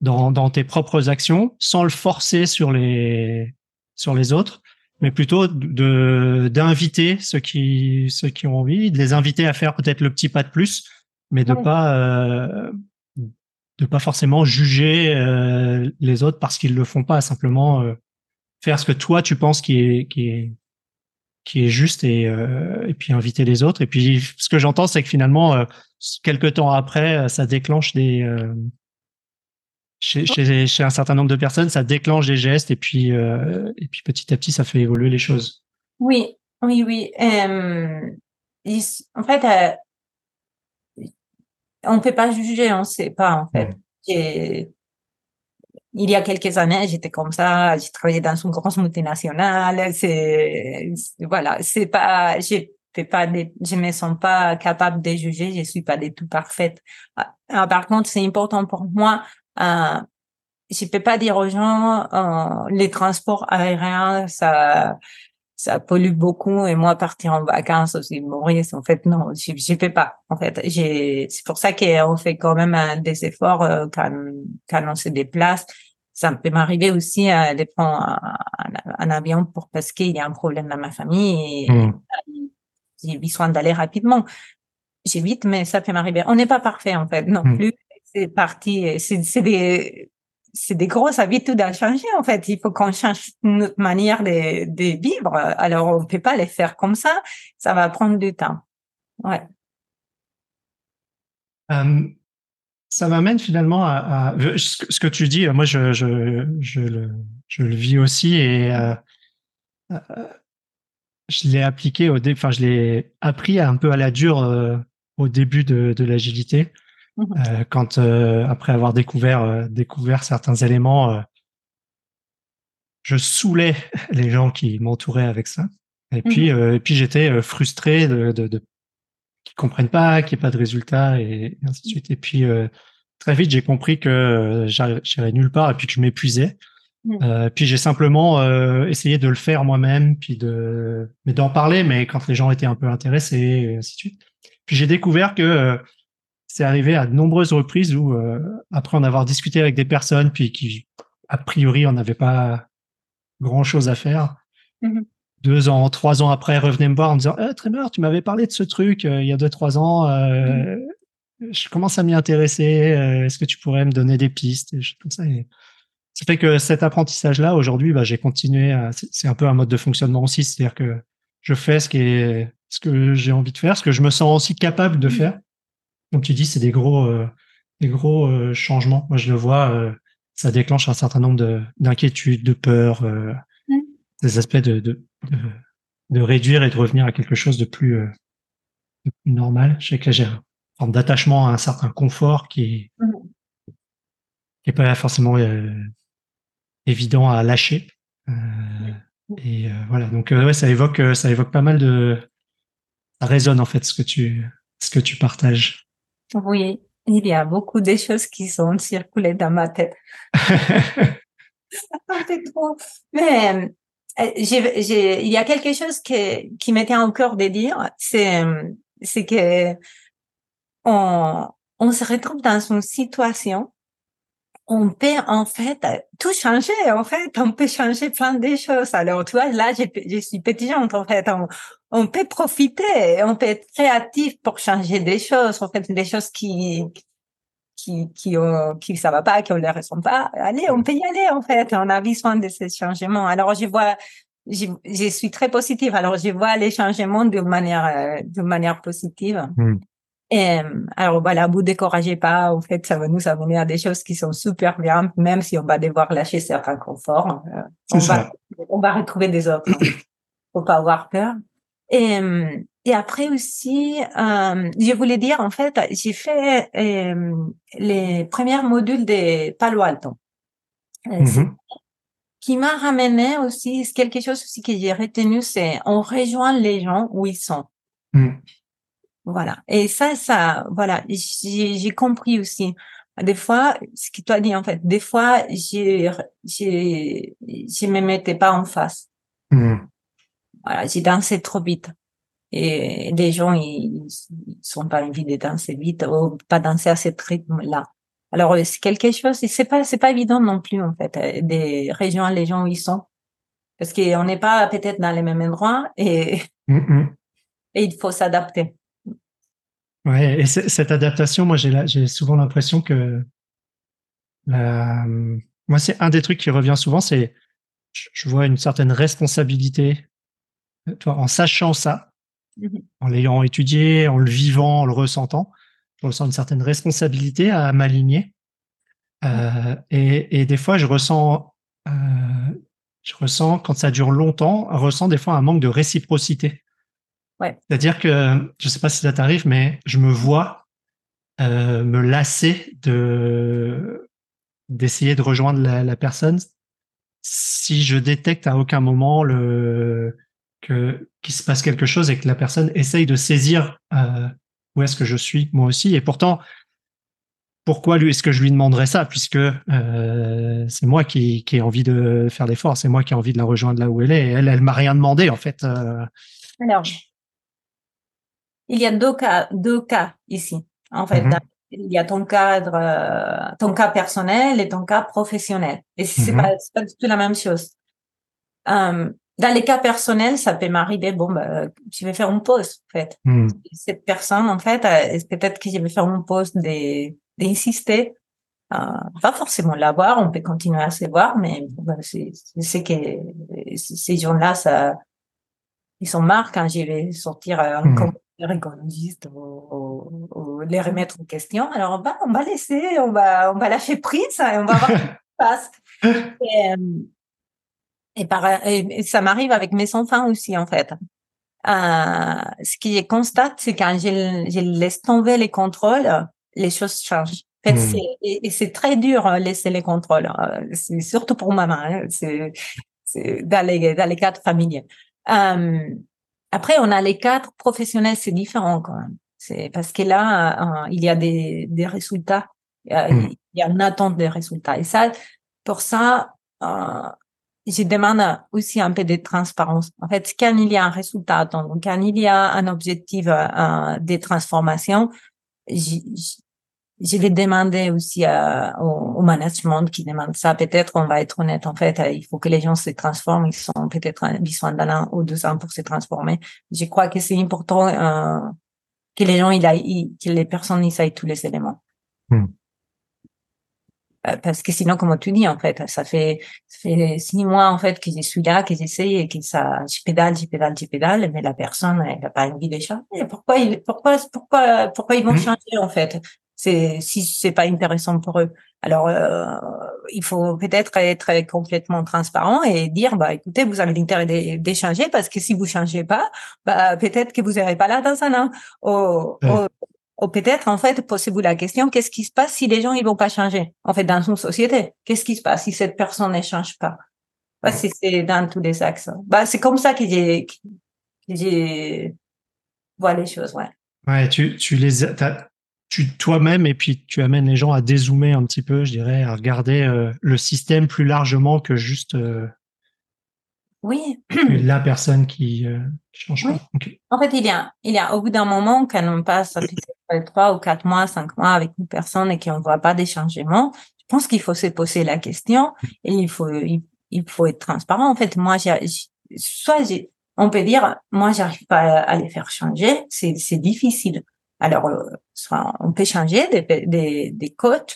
dans, dans tes propres actions sans le forcer sur les sur les autres mais plutôt de d'inviter ceux qui ceux qui ont envie de les inviter à faire peut-être le petit pas de plus mais de pas euh, de pas forcément juger euh, les autres parce qu'ils le font pas simplement euh, faire ce que toi tu penses qui est qui est qui est juste et euh, et puis inviter les autres et puis ce que j'entends c'est que finalement euh, quelques temps après ça déclenche des chez, chez, chez, un certain nombre de personnes, ça déclenche des gestes et puis, euh, et puis petit à petit, ça fait évoluer les choses. Oui, oui, oui. Euh, en fait, euh, on ne peut pas juger, on ne sait pas, en fait. Hmm. Il y a quelques années, j'étais comme ça, j'ai travaillé dans une grosse multinationale, c'est, voilà, c'est pas, j'ai pas je me sens pas capable de juger, je suis pas du tout parfaite. Ah, ah, par contre, c'est important pour moi euh, je peux pas dire aux gens euh, les transports aériens ça ça pollue beaucoup et moi partir en vacances aussi mourir en fait non je je peux pas en fait c'est pour ça qu'on fait quand même des efforts euh, quand quand on se déplace ça peut m'arriver aussi euh, de prendre un, avion pour parce qu'il y a un problème dans ma famille et mmh. j'ai besoin d'aller rapidement j'évite mais ça peut m'arriver on n'est pas parfait en fait non mmh. plus c'est parti, c'est des, c'est des grosses habitudes à changer, en fait. Il faut qu'on change notre manière de, de vivre. Alors, on peut pas les faire comme ça. Ça va prendre du temps. Ouais. Euh, ça m'amène finalement à, à, ce que tu dis. Moi, je, je, je, le, je le vis aussi et euh, euh, je l'ai appliqué au début. Enfin, je l'ai appris un peu à la dure euh, au début de, de l'agilité. Mmh quand après avoir découvert découvert certains éléments, je saoulais les gens qui m'entouraient avec ça. Et mmh puis et puis j'étais frustré de, de, de qui comprennent pas, qu'il n'y ait pas de résultat et, ainsi de suite. Et puis très vite j'ai compris que j'irais nulle part et puis que je m'épuisais. Mmh. puis j'ai simplement essayé de le faire moi-même, puis de mais d'en parler, mais quand les gens étaient un peu intéressés, et ainsi de suite. Puis j'ai découvert que c'est arrivé à de nombreuses reprises où, euh, après en avoir discuté avec des personnes, puis qui, a priori, on n'avait pas grand chose à faire, Mhm. Deux ans, trois ans après, revenaient me voir en me disant, eh, Tremor, tu m'avais parlé de ce truc euh, il y a deux, trois ans, euh, je commence à m'y intéresser, euh, est-ce que tu pourrais me donner des pistes et comme ça. Et ça fait que cet apprentissage-là, aujourd'hui, bah, j'ai continué à, c'est un peu un mode de fonctionnement aussi, c'est-à-dire que je fais ce qui est, ce que j'ai envie de faire, ce que je me sens aussi capable de faire. Comme tu dis, c'est des gros, des gros changements. Moi, je le vois, ça déclenche un certain nombre de- d'inquiétudes, de peurs, Mm. des aspects de, de, de, de réduire et de revenir à quelque chose de plus, euh, de plus normal. Je sais que là, j'ai une forme d'attachement à un certain confort qui Mhm. qui est pas forcément euh, évident à lâcher. Euh, et voilà, donc ouais, ça évoque, ça évoque pas mal de, ça résonne en fait ce que tu, ce que tu partages. Oui, il y a beaucoup de choses qui sont circulées dans ma tête. Un peu trop. Mais euh, il y a quelque chose que, qui au cœur de dire, c'est, que on, on se retrouve dans une situation, on peut en fait tout changer. En fait, on peut changer plein de choses. Alors, tu vois, là, je, je suis pétillante. En fait, on, on peut profiter, on peut être créatif pour changer des choses. En fait, des choses qui qui qui ça va pas, qui on les ressent pas. Allez, on peut y aller. En fait, on a besoin de ces changements. Alors, je vois. Je, je suis très positive. Alors, je vois les changements de manière, euh, de manière positive. Mm. Et, alors voilà, vous découragez pas. En fait, ça va nous amener à des choses qui sont super bien, même si on va devoir lâcher certains conforts. Euh, on ça. va, on va retrouver des autres. Faut pas avoir peur. Et, et après aussi, euh, je voulais dire, en fait, j'ai fait euh, les premiers modules de Palo Alto. C'est- Mhm. qui m'a ramené aussi, c'est quelque chose aussi que j'ai retenu, c'est on rejoint les gens où ils sont. Mm. Voilà. Et ça, ça, voilà, j'ai j'ai compris aussi. Des fois, ce que tu as dit, en fait, des fois, j'ai, j'ai, je me mettais pas en face. Mm. Voilà, j'ai dansé trop vite. Et les gens, ils, ils sont pas envie de danser vite ou pas danser à ce rythme-là. Alors, c'est quelque chose, c'est pas, c'est pas évident non plus, en fait, euh, de rejoindre les gens où ils sont. Parce qu'on n'est pas peut-être dans les mêmes endroits et, Mm, mm. et il faut s'adapter. Ouais, et cette adaptation, moi, j'ai souvent l'impression que la, moi, c'est un des trucs qui revient souvent, c'est je, je vois une certaine responsabilité, euh, toi, en sachant ça, Mhm. en l'ayant étudié, en le vivant, en le ressentant, je ressens une certaine responsabilité à m'aligner. Euh, et, et des fois, je ressens, euh, je ressens quand ça dure longtemps, je ressens des fois un manque de réciprocité. Ouais. C'est-à-dire que, je sais pas si ça t'arrive, mais je me vois euh, me lasser de d'essayer de rejoindre la, la personne si je détecte à aucun moment le que qu'il se passe quelque chose et que la personne essaye de saisir euh, où est-ce que je suis moi aussi et pourtant pourquoi lui est-ce que je lui demanderais ça puisque euh, c'est moi qui qui ai envie de faire l'effort c'est moi qui ai envie de la rejoindre là où elle est et elle elle m'a rien demandé en fait euh, Alors, il y a deux cas, deux cas ici. En fait, Mhm. Il y a ton cadre, ton cas personnel et ton cas professionnel. Et c'est Mhm. pas, pas du tout la même chose. Dans les cas personnels, ça peut m'arriver, bon, bah, je vais faire une pause, en fait. hmm, Cette personne, en fait, euh, peut-être que je vais faire une pause d'insister? Euh, pas forcément la voir, on peut continuer à se voir, mais bah, c'est, que ces gens-là, ça, ils sont marre quand je vais sortir euh, un Mhm. commentaire écologiste ou, ou- ou les remettre en question. Alors, on va, on va laisser, on va, on va lâcher prise et on va voir ce qui se passe. Et, et, par, et, ça m'arrive avec mes enfants aussi, en fait. Euh, ce qui est constate, c'est quand je, je laisse tomber les contrôles, les choses changent. En fait, c'est, et, et c'est très dur euh, laisser les contrôles. euh, C'est surtout pour maman. Hein, c'est, c'est dans les dans les cadres familiaux. Euh, après, on a les cadres professionnels, c'est différent quand même. C'est parce que là, euh, il y a des des résultats, euh, Mm. il y a une attente des résultats. Et ça, pour ça, euh, je demande aussi un peu de transparence. En fait, quand il y a un résultat, donc quand il y a un objectif euh, de transformation, j- j- je vais demander aussi à, au, management qui demande ça. Peut-être, on va être honnête, en fait, il faut que les gens se transforment. Ils sont peut-être besoin d'un ou deux ans pour se transformer. Je crois que c'est important euh, que les gens, il que les personnes, ils aient tous les éléments. Hmm. Euh, parce que sinon, comme tu dis, en fait, ça fait, ça fait six mois, en fait, que je suis là, que j'essaye et que ça, je pédale, je pédale, je pédale, mais la personne, elle n'a pas envie de changer. Pourquoi, pourquoi, pourquoi, pourquoi ils vont hmm. changer, en fait? c'est si c'est pas intéressant pour eux. Alors euh, il faut peut-être être complètement transparent et dire bah écoutez vous avez l'intérêt d'échanger parce que si vous changez pas bah peut-être que vous n'irez pas là dans un an ou, ou, peut-être en fait posez-vous la question qu'est-ce qui se passe si les gens ils vont pas changer en fait dans une société? Qu'est-ce qui se passe si cette personne ne change pas? Bah, c'est dans tous les axes bah c'est comme ça que j'ai que j'ai vois les choses ouais. Ouais tu tu les as tu toi-même et puis tu amènes les gens à dézoomer un petit peu, je dirais, à regarder euh, le système plus largement que juste euh, oui. la personne qui, euh, change pas. En fait, il y a, il y a au bout d'un moment, quand on passe trois ou quatre mois, cinq mois avec une personne et qu'on voit pas des changements, je pense qu'il faut se poser la question et il faut, il, faut être transparent. En fait, moi, j'ai, soit j'ai, on peut dire, moi, j'arrive pas à les faire changer, c'est, difficile. Alors, euh, soit on peut changer des, des, des codes,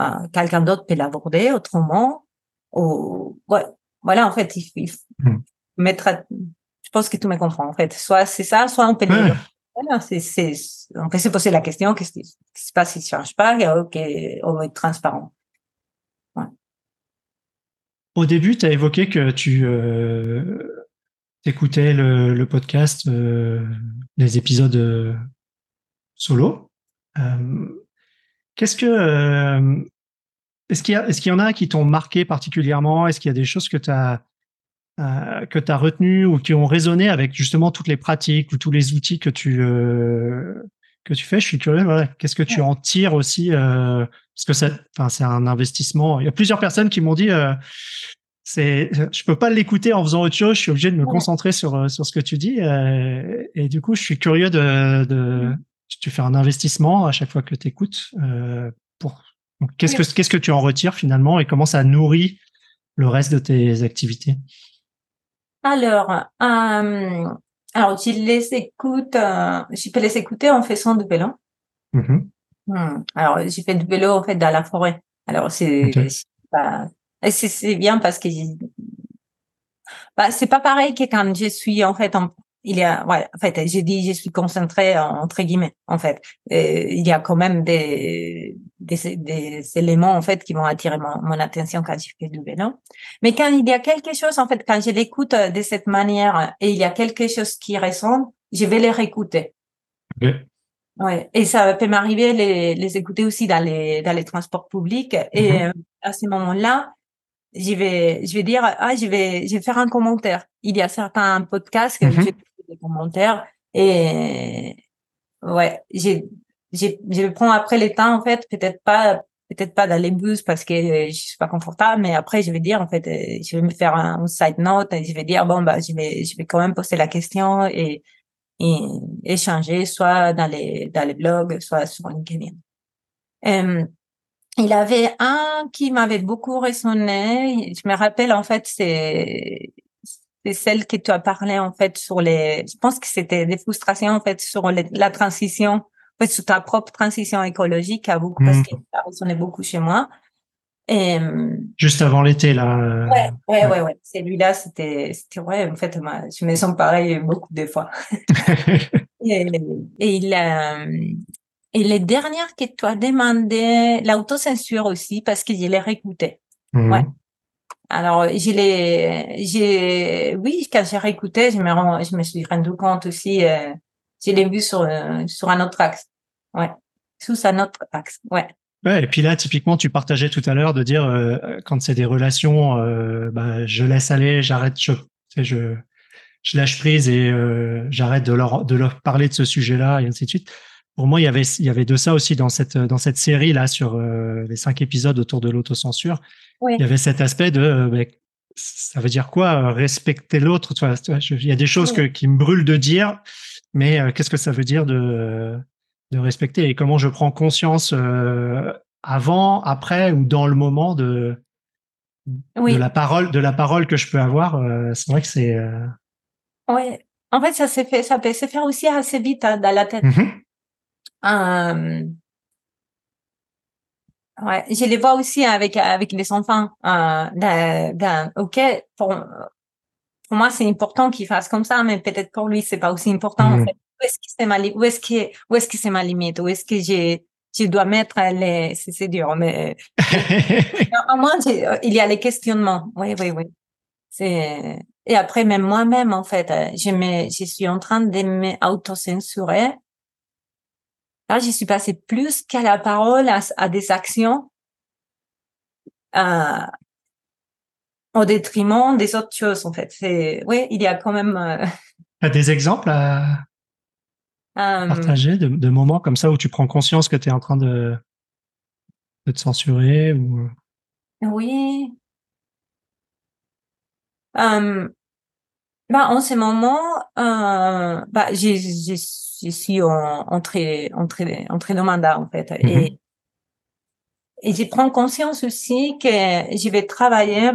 euh, quelqu'un d'autre peut l'aborder autrement. Ou, ouais, voilà, en fait, il, faut hmm. mettre, je pense que tu me comprends, en fait. Soit c'est ça, soit on peut Voilà, c'est, c'est, on peut se poser la question, qu'est-ce qui se passe s'il ne change pas, et ok, on va être transparent. Ouais. Au début, tu as évoqué que tu euh, écoutais le, le podcast, euh, les épisodes euh, solo. Euh, qu'est-ce que euh, est-ce qu'il y, est y, en a qui t'ont marqué particulièrement? Est-ce qu'il y a des choses que tu as euh, que tu as retenues ou qui ont résonné avec justement toutes les pratiques ou tous les outils que tu que tu fais? Je suis curieux. Qu'est-ce que tu en tires aussi Parce que c'est enfin c'est un investissement. Il y a plusieurs personnes qui m'ont dit c'est je peux pas l'écouter en faisant autre chose. Je suis obligé de me concentrer sur sur ce que tu dis. et du coup, je suis curieux de, de tu fais un investissement à chaque fois que tu écoutes. Euh, pour... Qu'est-ce que qu'est-ce que tu en retires finalement et comment ça nourrit le reste de tes activités? Alors, euh, alors je les écoute, euh, je peux les écouter en faisant du vélo. Mm-hmm. Hmm. Alors, j'ai fait du vélo en fait dans la forêt. Alors c'est c'est bien parce que bah, c'est pas pareil que quand je suis en fait en il y a, ouais, en fait, j'ai dit, je suis concentrée entre guillemets, en fait. il y a quand même des, des, des, éléments, en fait, qui vont attirer mon, mon, attention quand je fais du vélo. Mais quand il y a quelque chose, en fait, quand je l'écoute de cette manière et il y a quelque chose qui résonne, je vais les réécouter. Ouais. Et ça peut m'arriver les, les écouter aussi dans les, dans les transports publics. Et mm-hmm. euh, à ce moment-là, je vais, je vais dire, ah, je vais, je vais faire un commentaire. Il y a certains podcasts que mm-hmm. je des commentaires. Et ouais, j'ai, je prends après les temps, en fait, peut-être pas, peut-être pas dans les bus parce que je suis pas confortable, mais après, je vais dire, en fait, je vais me faire un, side note et je vais dire, bon, bah, je vais, je vais quand même poser la question et, et échanger, soit dans les, dans les blogs, soit sur LinkedIn. Euh, il avait un qui m'avait beaucoup résonné. Je me rappelle, en fait, c'est, c'est celle que tu as parlé en fait sur les je pense que c'était des frustrations en fait sur la transition sur ta propre transition écologique à beaucoup parce mmh. que ça résonnait beaucoup chez moi et juste avant l'été là ouais ouais ouais, ouais. celui-là c'était c'était ouais en fait je me sens pareil beaucoup de fois et, et il et les dernières que tu as demandé l'autocensure aussi parce que je les réécoutais mmh. ouais alors, je l'ai, j'ai, oui, quand j'ai réécouté, je me, je me suis rendu compte aussi, euh, je l'ai vu sur, euh, sur un autre axe. Ouais. Sous un autre axe. Ouais. Ouais, et puis là, typiquement, tu partageais tout à l'heure de dire, euh, quand c'est des relations, euh, bah, je laisse aller, j'arrête, je, je, je lâche prise et j'arrête de leur, de leur parler de ce sujet-là et ainsi de suite. Pour moi, il y avait, il y avait de ça aussi dans cette, dans cette série là sur les cinq épisodes autour de l'autocensure. Il y avait cet aspect de ben, ça veut dire quoi respecter l'autre il y a des choses que, qui me brûlent de dire mais euh, qu'est-ce que ça veut dire de de respecter et comment je prends conscience avant, après ou dans le moment de, de la parole, de la parole que je peux avoir. c'est vrai que c'est. Oui. En fait, ça s'est fait, ça peut se faire aussi assez vite hein, dans la tête. Mmh Ouais, je les vois aussi avec avec les enfants. Euh, ok, pour pour moi c'est important qu'ils fassent comme ça, mais peut-être pour lui c'est pas aussi important. En fait. Où est-ce que c'est ma où est-ce que où est-ce que c'est ma limite? Où est-ce que j'ai je dois mettre les c'est dur, mais au moins il y a les questionnements. Oui, oui, oui. C'est et après même moi-même en fait, je me je suis en train de m'auto-censurer Là, j'y suis passée plus qu'à la parole, à, des actions, euh, au détriment des autres choses, en fait. C'est, oui, il y a quand même. Euh... des exemples à euh, partager de, moments comme ça où tu prends conscience que tu es en train de, de te censurer ou. Oui. Euh, bah, en ce moment, euh, bah, j'ai, j'ai je suis en, entrée, entrée, entrée de mandat, en fait. Et, mhm. et je prends conscience aussi que je vais travailler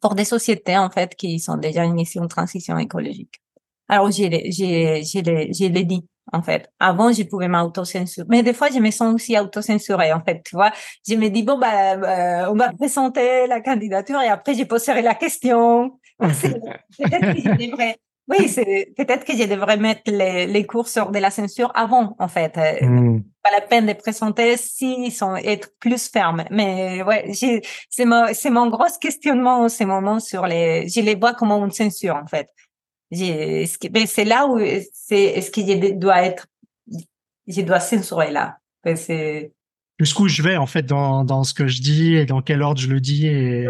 pour des sociétés, en fait, qui sont déjà initiées en transition écologique. Alors, j'ai, j'ai, j'ai, j'ai l'ai dit, en fait. Avant, je pouvais m'autocensurer. Mais des fois, je me sens aussi autocensurée, en fait, tu vois. Je me dis, bon, bah, bah on va présenter la candidature et après, je poserai la question. Peut-être que je devrais oui, c'est peut-être que je devrais mettre les, les curseurs de la censure avant, en fait. Euh, hmm. Pas la peine de présenter s'ils sont être plus fermes. Mais ouais, c'est mon c'est mon gros questionnement en ce moment sur les. Je les vois comme une censure, en fait. C'est là où c'est est-ce que je dois être, je dois censurer là? C'est jusqu'où je vais en fait dans, dans ce que je dis et dans quel ordre je le dis et,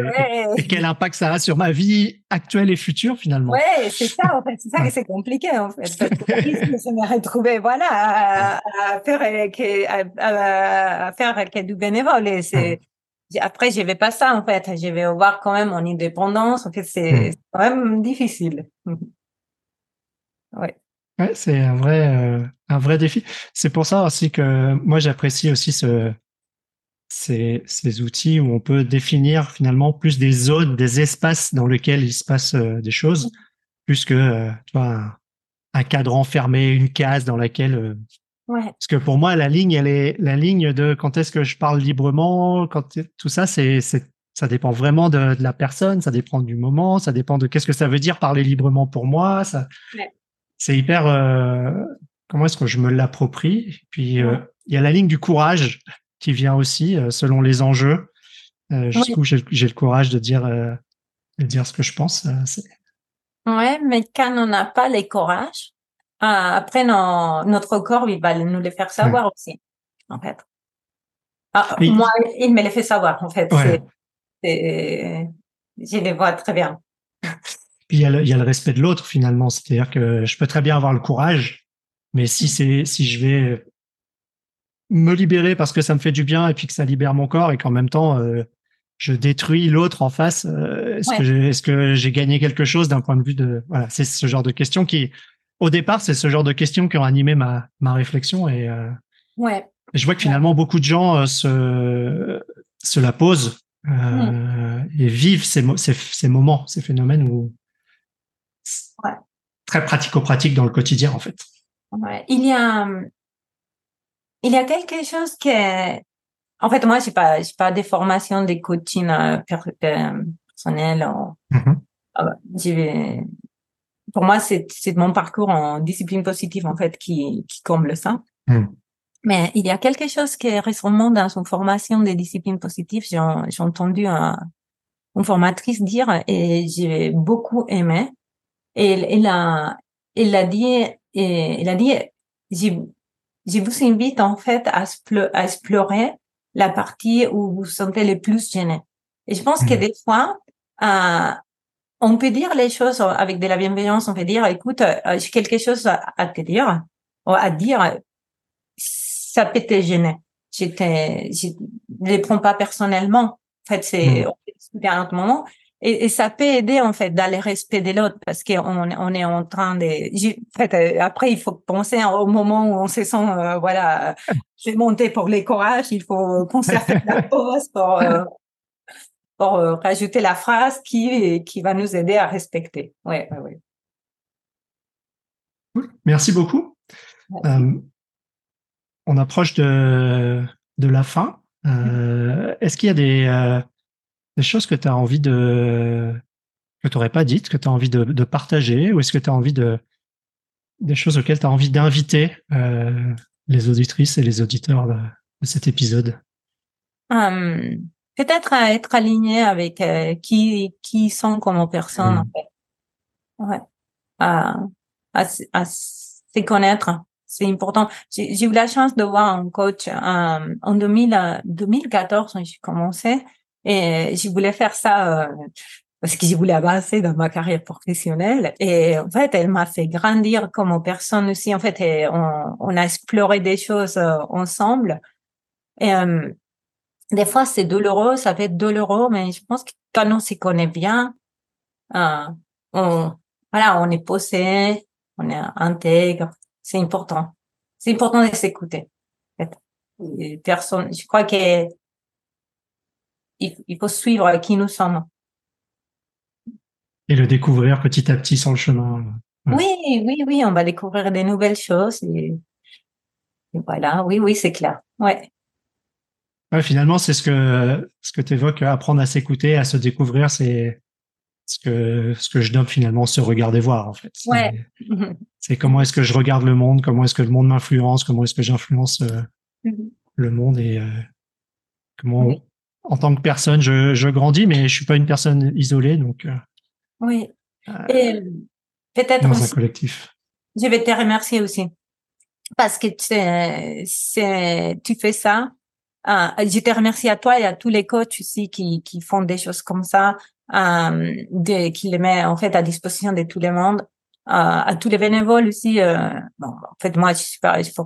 quel impact ça a sur ma vie actuelle et future finalement. Ouais, c'est ça en fait, c'est ça que c'est compliqué en fait. Parce que je me retrouvé voilà à, à faire à, à, faire que du bénévole et c'est après je vais pas ça en fait, je vais voir quand même mon indépendance en fait c'est hmm. quand même difficile. ouais. Ouais, c'est un vrai, euh, un vrai défi. C'est pour ça aussi que moi j'apprécie aussi ce, ces, ces outils où on peut définir finalement plus des zones, des espaces dans lesquels il se passe euh, des choses, plus que euh, tu vois, un, cadre enfermé, une case dans laquelle. ouais. Parce que pour moi, la ligne, elle est la ligne de quand est-ce que je parle librement, quand tout ça, c'est, c'est ça dépend vraiment de, de, la personne, ça dépend du moment, ça dépend de qu'est-ce que ça veut dire parler librement pour moi. Ça, ouais c'est hyper. Euh, comment est-ce que je me l'approprie? Puis euh, il y a la ligne du courage qui vient aussi euh, selon les enjeux. Jusqu'où j'ai le courage de dire de dire ce que je pense. ouais, mais quand on n'a pas les courages, après notre corps il va nous les faire savoir aussi, en fait. Ah, moi, il me les fait savoir, en fait. je les vois très bien. Puis il y, a le, il y a le respect de l'autre finalement, c'est-à-dire que je peux très bien avoir le courage, mais si c'est si je vais me libérer parce que ça me fait du bien et puis que ça libère mon corps et qu'en même temps euh, je détruis l'autre en face, euh, est-ce que j'ai est-ce que j'ai gagné quelque chose d'un point de vue de voilà, c'est ce genre de questions qui au départ c'est ce genre de questions qui ont animé ma ma réflexion et euh, ouais. je vois que finalement beaucoup de gens se se la posent mmh. et vivent ces, ces, ces moments, ces phénomènes où très pratico-pratique dans le quotidien, en fait. Il y a, il y a quelque chose que, en fait, moi, j'ai pas, j'ai pas des formations de coaching euh, personnel. Mm-hmm. Ah bah, pour moi, c'est, c'est mon parcours en discipline positive, en fait, qui, qui comble ça. Mm. Mais il y a quelque chose qui récemment dans son formation de discipline positive, j'ai, j'ai entendu un, une formatrice dire et j'ai beaucoup aimé et il a, il a dit, il a dit, je, je vous invite en fait à, explorer la partie où vous vous sentez le plus gêné. Et je pense que hmm. des fois, euh, on peut dire les choses avec de la bienveillance. On peut dire, écoute, euh, j'ai quelque chose à, te dire, ou à dire. Ça peut te gêner. Je ne les prends pas personnellement. En fait, c'est, mmh. à un moment. Et, ça peut aider en fait dans le respect de l'autre parce qu'on on est en train de. En fait, euh, après, il faut penser au moment où on se sent, euh, voilà, j'ai monté pour les courages, il faut conserver la pause pour, euh, pour rajouter la phrase qui, qui va nous aider à respecter. Ouais, ouais, Merci beaucoup. on approche de, de la fin. Est-ce qu'il y a des des choses que tu as envie de que tu n'aurais pas dites, que tu as envie de, de partager, ou est-ce que tu as envie de des choses auxquelles tu as envie d'inviter euh, les auditrices et les auditeurs de, cet épisode? Hum, Peut-être à être aligné avec euh, qui qui sont comme personnes mmh. en fait. Ouais. À, à, à se connaître, c'est important. J'ai eu la chance de voir un coach euh, en 2000, 2014 quand j'ai commencé et je voulais faire ça euh, parce que je voulais avancer dans ma carrière professionnelle. Et en fait, elle m'a fait grandir comme personne aussi. En fait, on, on, a exploré des choses euh, ensemble. Et euh, des fois, c'est douloureux, ça peut être douloureux, mais je pense que quand on s'y connaît bien, euh, on, voilà, on est posé, on est intègre. C'est important. C'est important de s'écouter. Personne, je crois que il, faut suivre qui nous sommes. Et le découvrir petit à petit sur le chemin. Oui, oui, oui, on va découvrir des nouvelles choses. Et, voilà, oui, oui, c'est clair. Ouais. ouais. finalement, c'est ce que ce que tu évoques, apprendre à s'écouter, à se découvrir, c'est ce que ce que je nomme finalement se regarder voir en fait. Ouais. C'est comment est-ce que je regarde le monde, comment est-ce que le monde m'influence, comment est-ce que j'influence euh, mm-hmm. le monde et euh, comment en tant que personne, je, je, grandis, mais je suis pas une personne isolée, donc. Euh, oui. Euh, Et peut-être dans un collectif. Je vais te remercier aussi parce que tu, tu fais ça. Euh, je te remercie à toi et à tous les coachs aussi qui, qui font des choses comme ça, euh, de, qui les met en fait à disposition de tout le monde à, tous les bénévoles aussi. Euh, bon, en fait, moi, je suis pas, je fais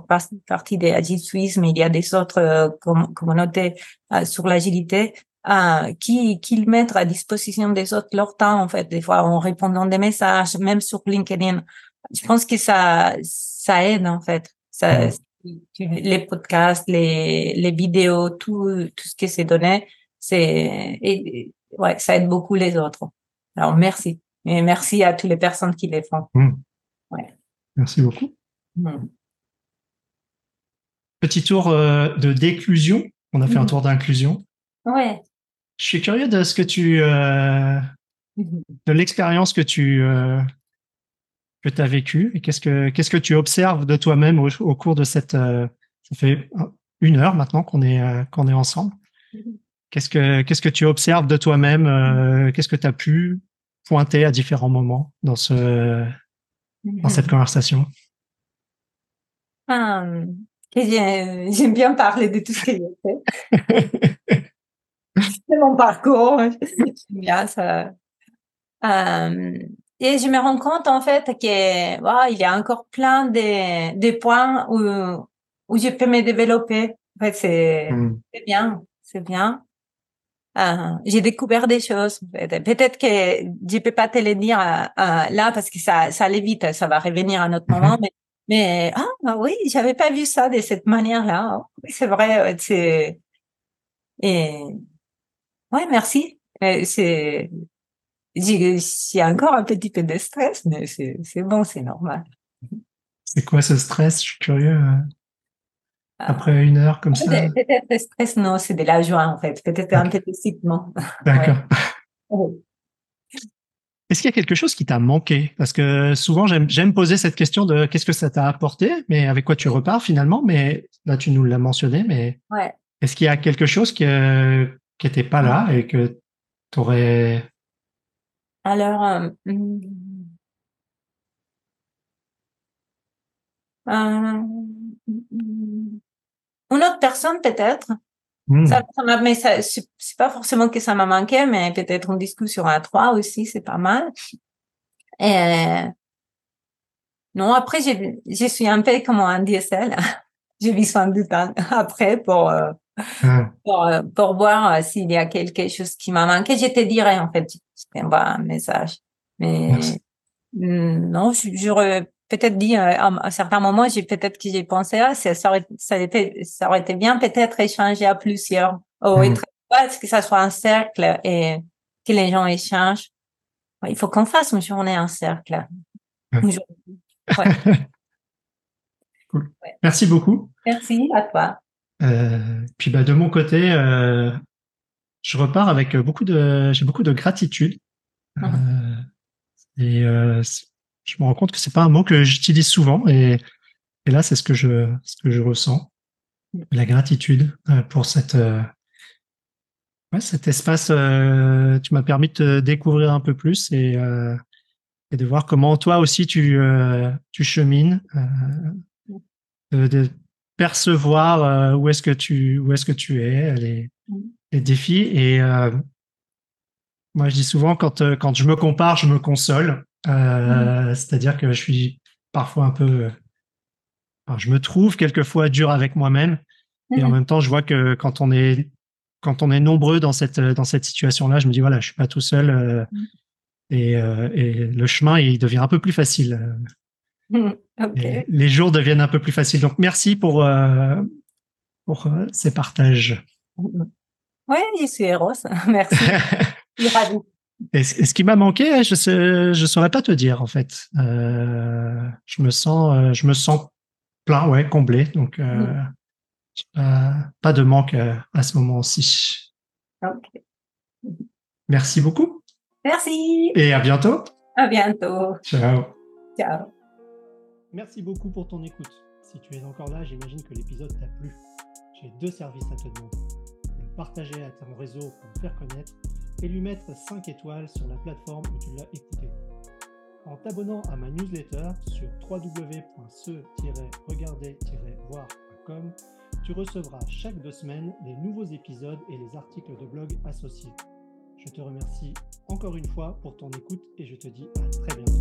partie des Agile Suisse, mais il y a des autres euh, communautés euh, sur l'agilité euh, qui, qui mettent à disposition des autres leur temps, en fait, des fois en répondant des messages, même sur LinkedIn. Je pense que ça, ça aide, en fait. Ça, les podcasts, les, les vidéos, tout, tout ce qui s'est donné, c'est, ouais, ça aide beaucoup les autres. Alors, merci. Et merci à toutes les personnes qui les font. Hmm. Ouais. Merci beaucoup. Hmm. Petit tour euh, de déclusion. On a fait un hmm. tour d'inclusion. Ouais. Je suis curieux de ce que tu, euh, de l'expérience que tu euh, que tu as vécue et qu'est-ce que qu'est-ce que tu observes de toi-même au, au, cours de cette. ça fait une heure maintenant qu'on est qu'on est ensemble. Qu'est-ce que qu'est-ce que tu observes de toi-même Qu'est-ce que tu as pu pointer à différents moments dans ce dans cette conversation hum, J'aime bien parler de tout ce que j'ai fait. C'est mon parcours. J'aime bien ça. Hum, et je me rends compte en fait que il y a encore plein de, de points où, où je peux me développer. En fait, c'est mmh. bien, c'est bien. Euh, j'ai découvert des choses. Peut-être que je peux pas te le dire euh, euh, là parce que ça, ça allait vite, ça va revenir à un autre mhm. moment. Mais, mais ah bah oui, j'avais pas vu ça de cette manière-là. C'est vrai. C'est et ouais, merci. C'est j'ai encore un petit peu de stress, mais c'est c'est bon, c'est normal. C'est quoi ce stress? Je suis curieux. Après une heure comme ça Peut-être stress, non, c'est de la joie en fait. Peut-être un peu d'excitement. D'accord. Est-ce qu'il y a quelque chose qui t'a manqué? Parce que souvent, j'aime poser cette question de qu'est-ce que ça t'a apporté, mais avec quoi tu repars finalement. Mais là, tu nous l'as mentionné, mais ouais. est-ce qu'il y a quelque chose qui n'était pas là et que tu aurais... Alors, euh, hmm. euh, hmm une autre personne peut-être. Ça, ça mais ça, c'est pas forcément que ça m'a manqué, mais peut-être une discussion à trois aussi, c'est pas mal. Et non, après, je, je suis un peu comme un DSL. J'ai besoin du temps après pour, euh, hmm. pour, euh, pour, voir euh, s'il y a quelque chose qui m'a manqué. Je te dirais, en fait, envoie un message. Mais hmm, non, j'aurais peut-être dit euh, à un certain moment, j'ai peut-être que j'ai pensé ah ça, ça aurait ça été ça aurait été bien peut-être échanger à plusieurs. Oh, mmh. que ça soit un cercle et que les gens échangent. Il faut qu'on fasse une journée en cercle. Merci beaucoup. Merci à toi. Euh, puis bah, de mon côté, euh, je repars avec beaucoup de, j'ai beaucoup de gratitude. Mmh. Et je me rends compte que c'est pas un mot que j'utilise souvent. Et, et là, c'est ce que je, ce que je ressens. La gratitude euh, pour cette, euh, cet espace. tu m'as permis de te découvrir un peu plus et, et de voir comment toi aussi tu, tu chemines, de, de, percevoir où est-ce que tu, où est-ce que tu es, les, les défis. Et moi, je dis souvent quand quand je me compare, je me console. Euh, C'est-à-dire que je suis parfois un peu, enfin, je me trouve quelquefois dur avec moi-même, et en mhm. même temps, je vois que quand on est quand on est nombreux dans cette dans cette situation-là, je me dis voilà, je suis pas tout seul, euh, et, euh, et le chemin il devient un peu plus facile. Okay. Les jours deviennent un peu plus faciles. Donc merci pour euh, pour ces partages. Oui, suis héros. Merci. Et ce qui m'a manqué, je sais, je saurais pas te dire en fait. Euh, je me sens, euh, je me sens plein, ouais, comblé. Donc euh, mm. pas de manque à ce moment-ci. Okay. Merci beaucoup. Merci. Et à bientôt. À bientôt. Ciao. Ciao. Merci beaucoup pour ton écoute. Si tu es encore là, j'imagine que l'épisode t'a plu. J'ai deux services à te demander. Le partager à ton réseau pour le faire connaître et lui mettre 5 étoiles sur la plateforme où tu l'as écouté. En t'abonnant à ma newsletter sur www.se-regarder-voir.com, tu recevras chaque deux semaines les nouveaux épisodes et les articles de blog associés. Je te remercie encore une fois pour ton écoute et je te dis à très bientôt.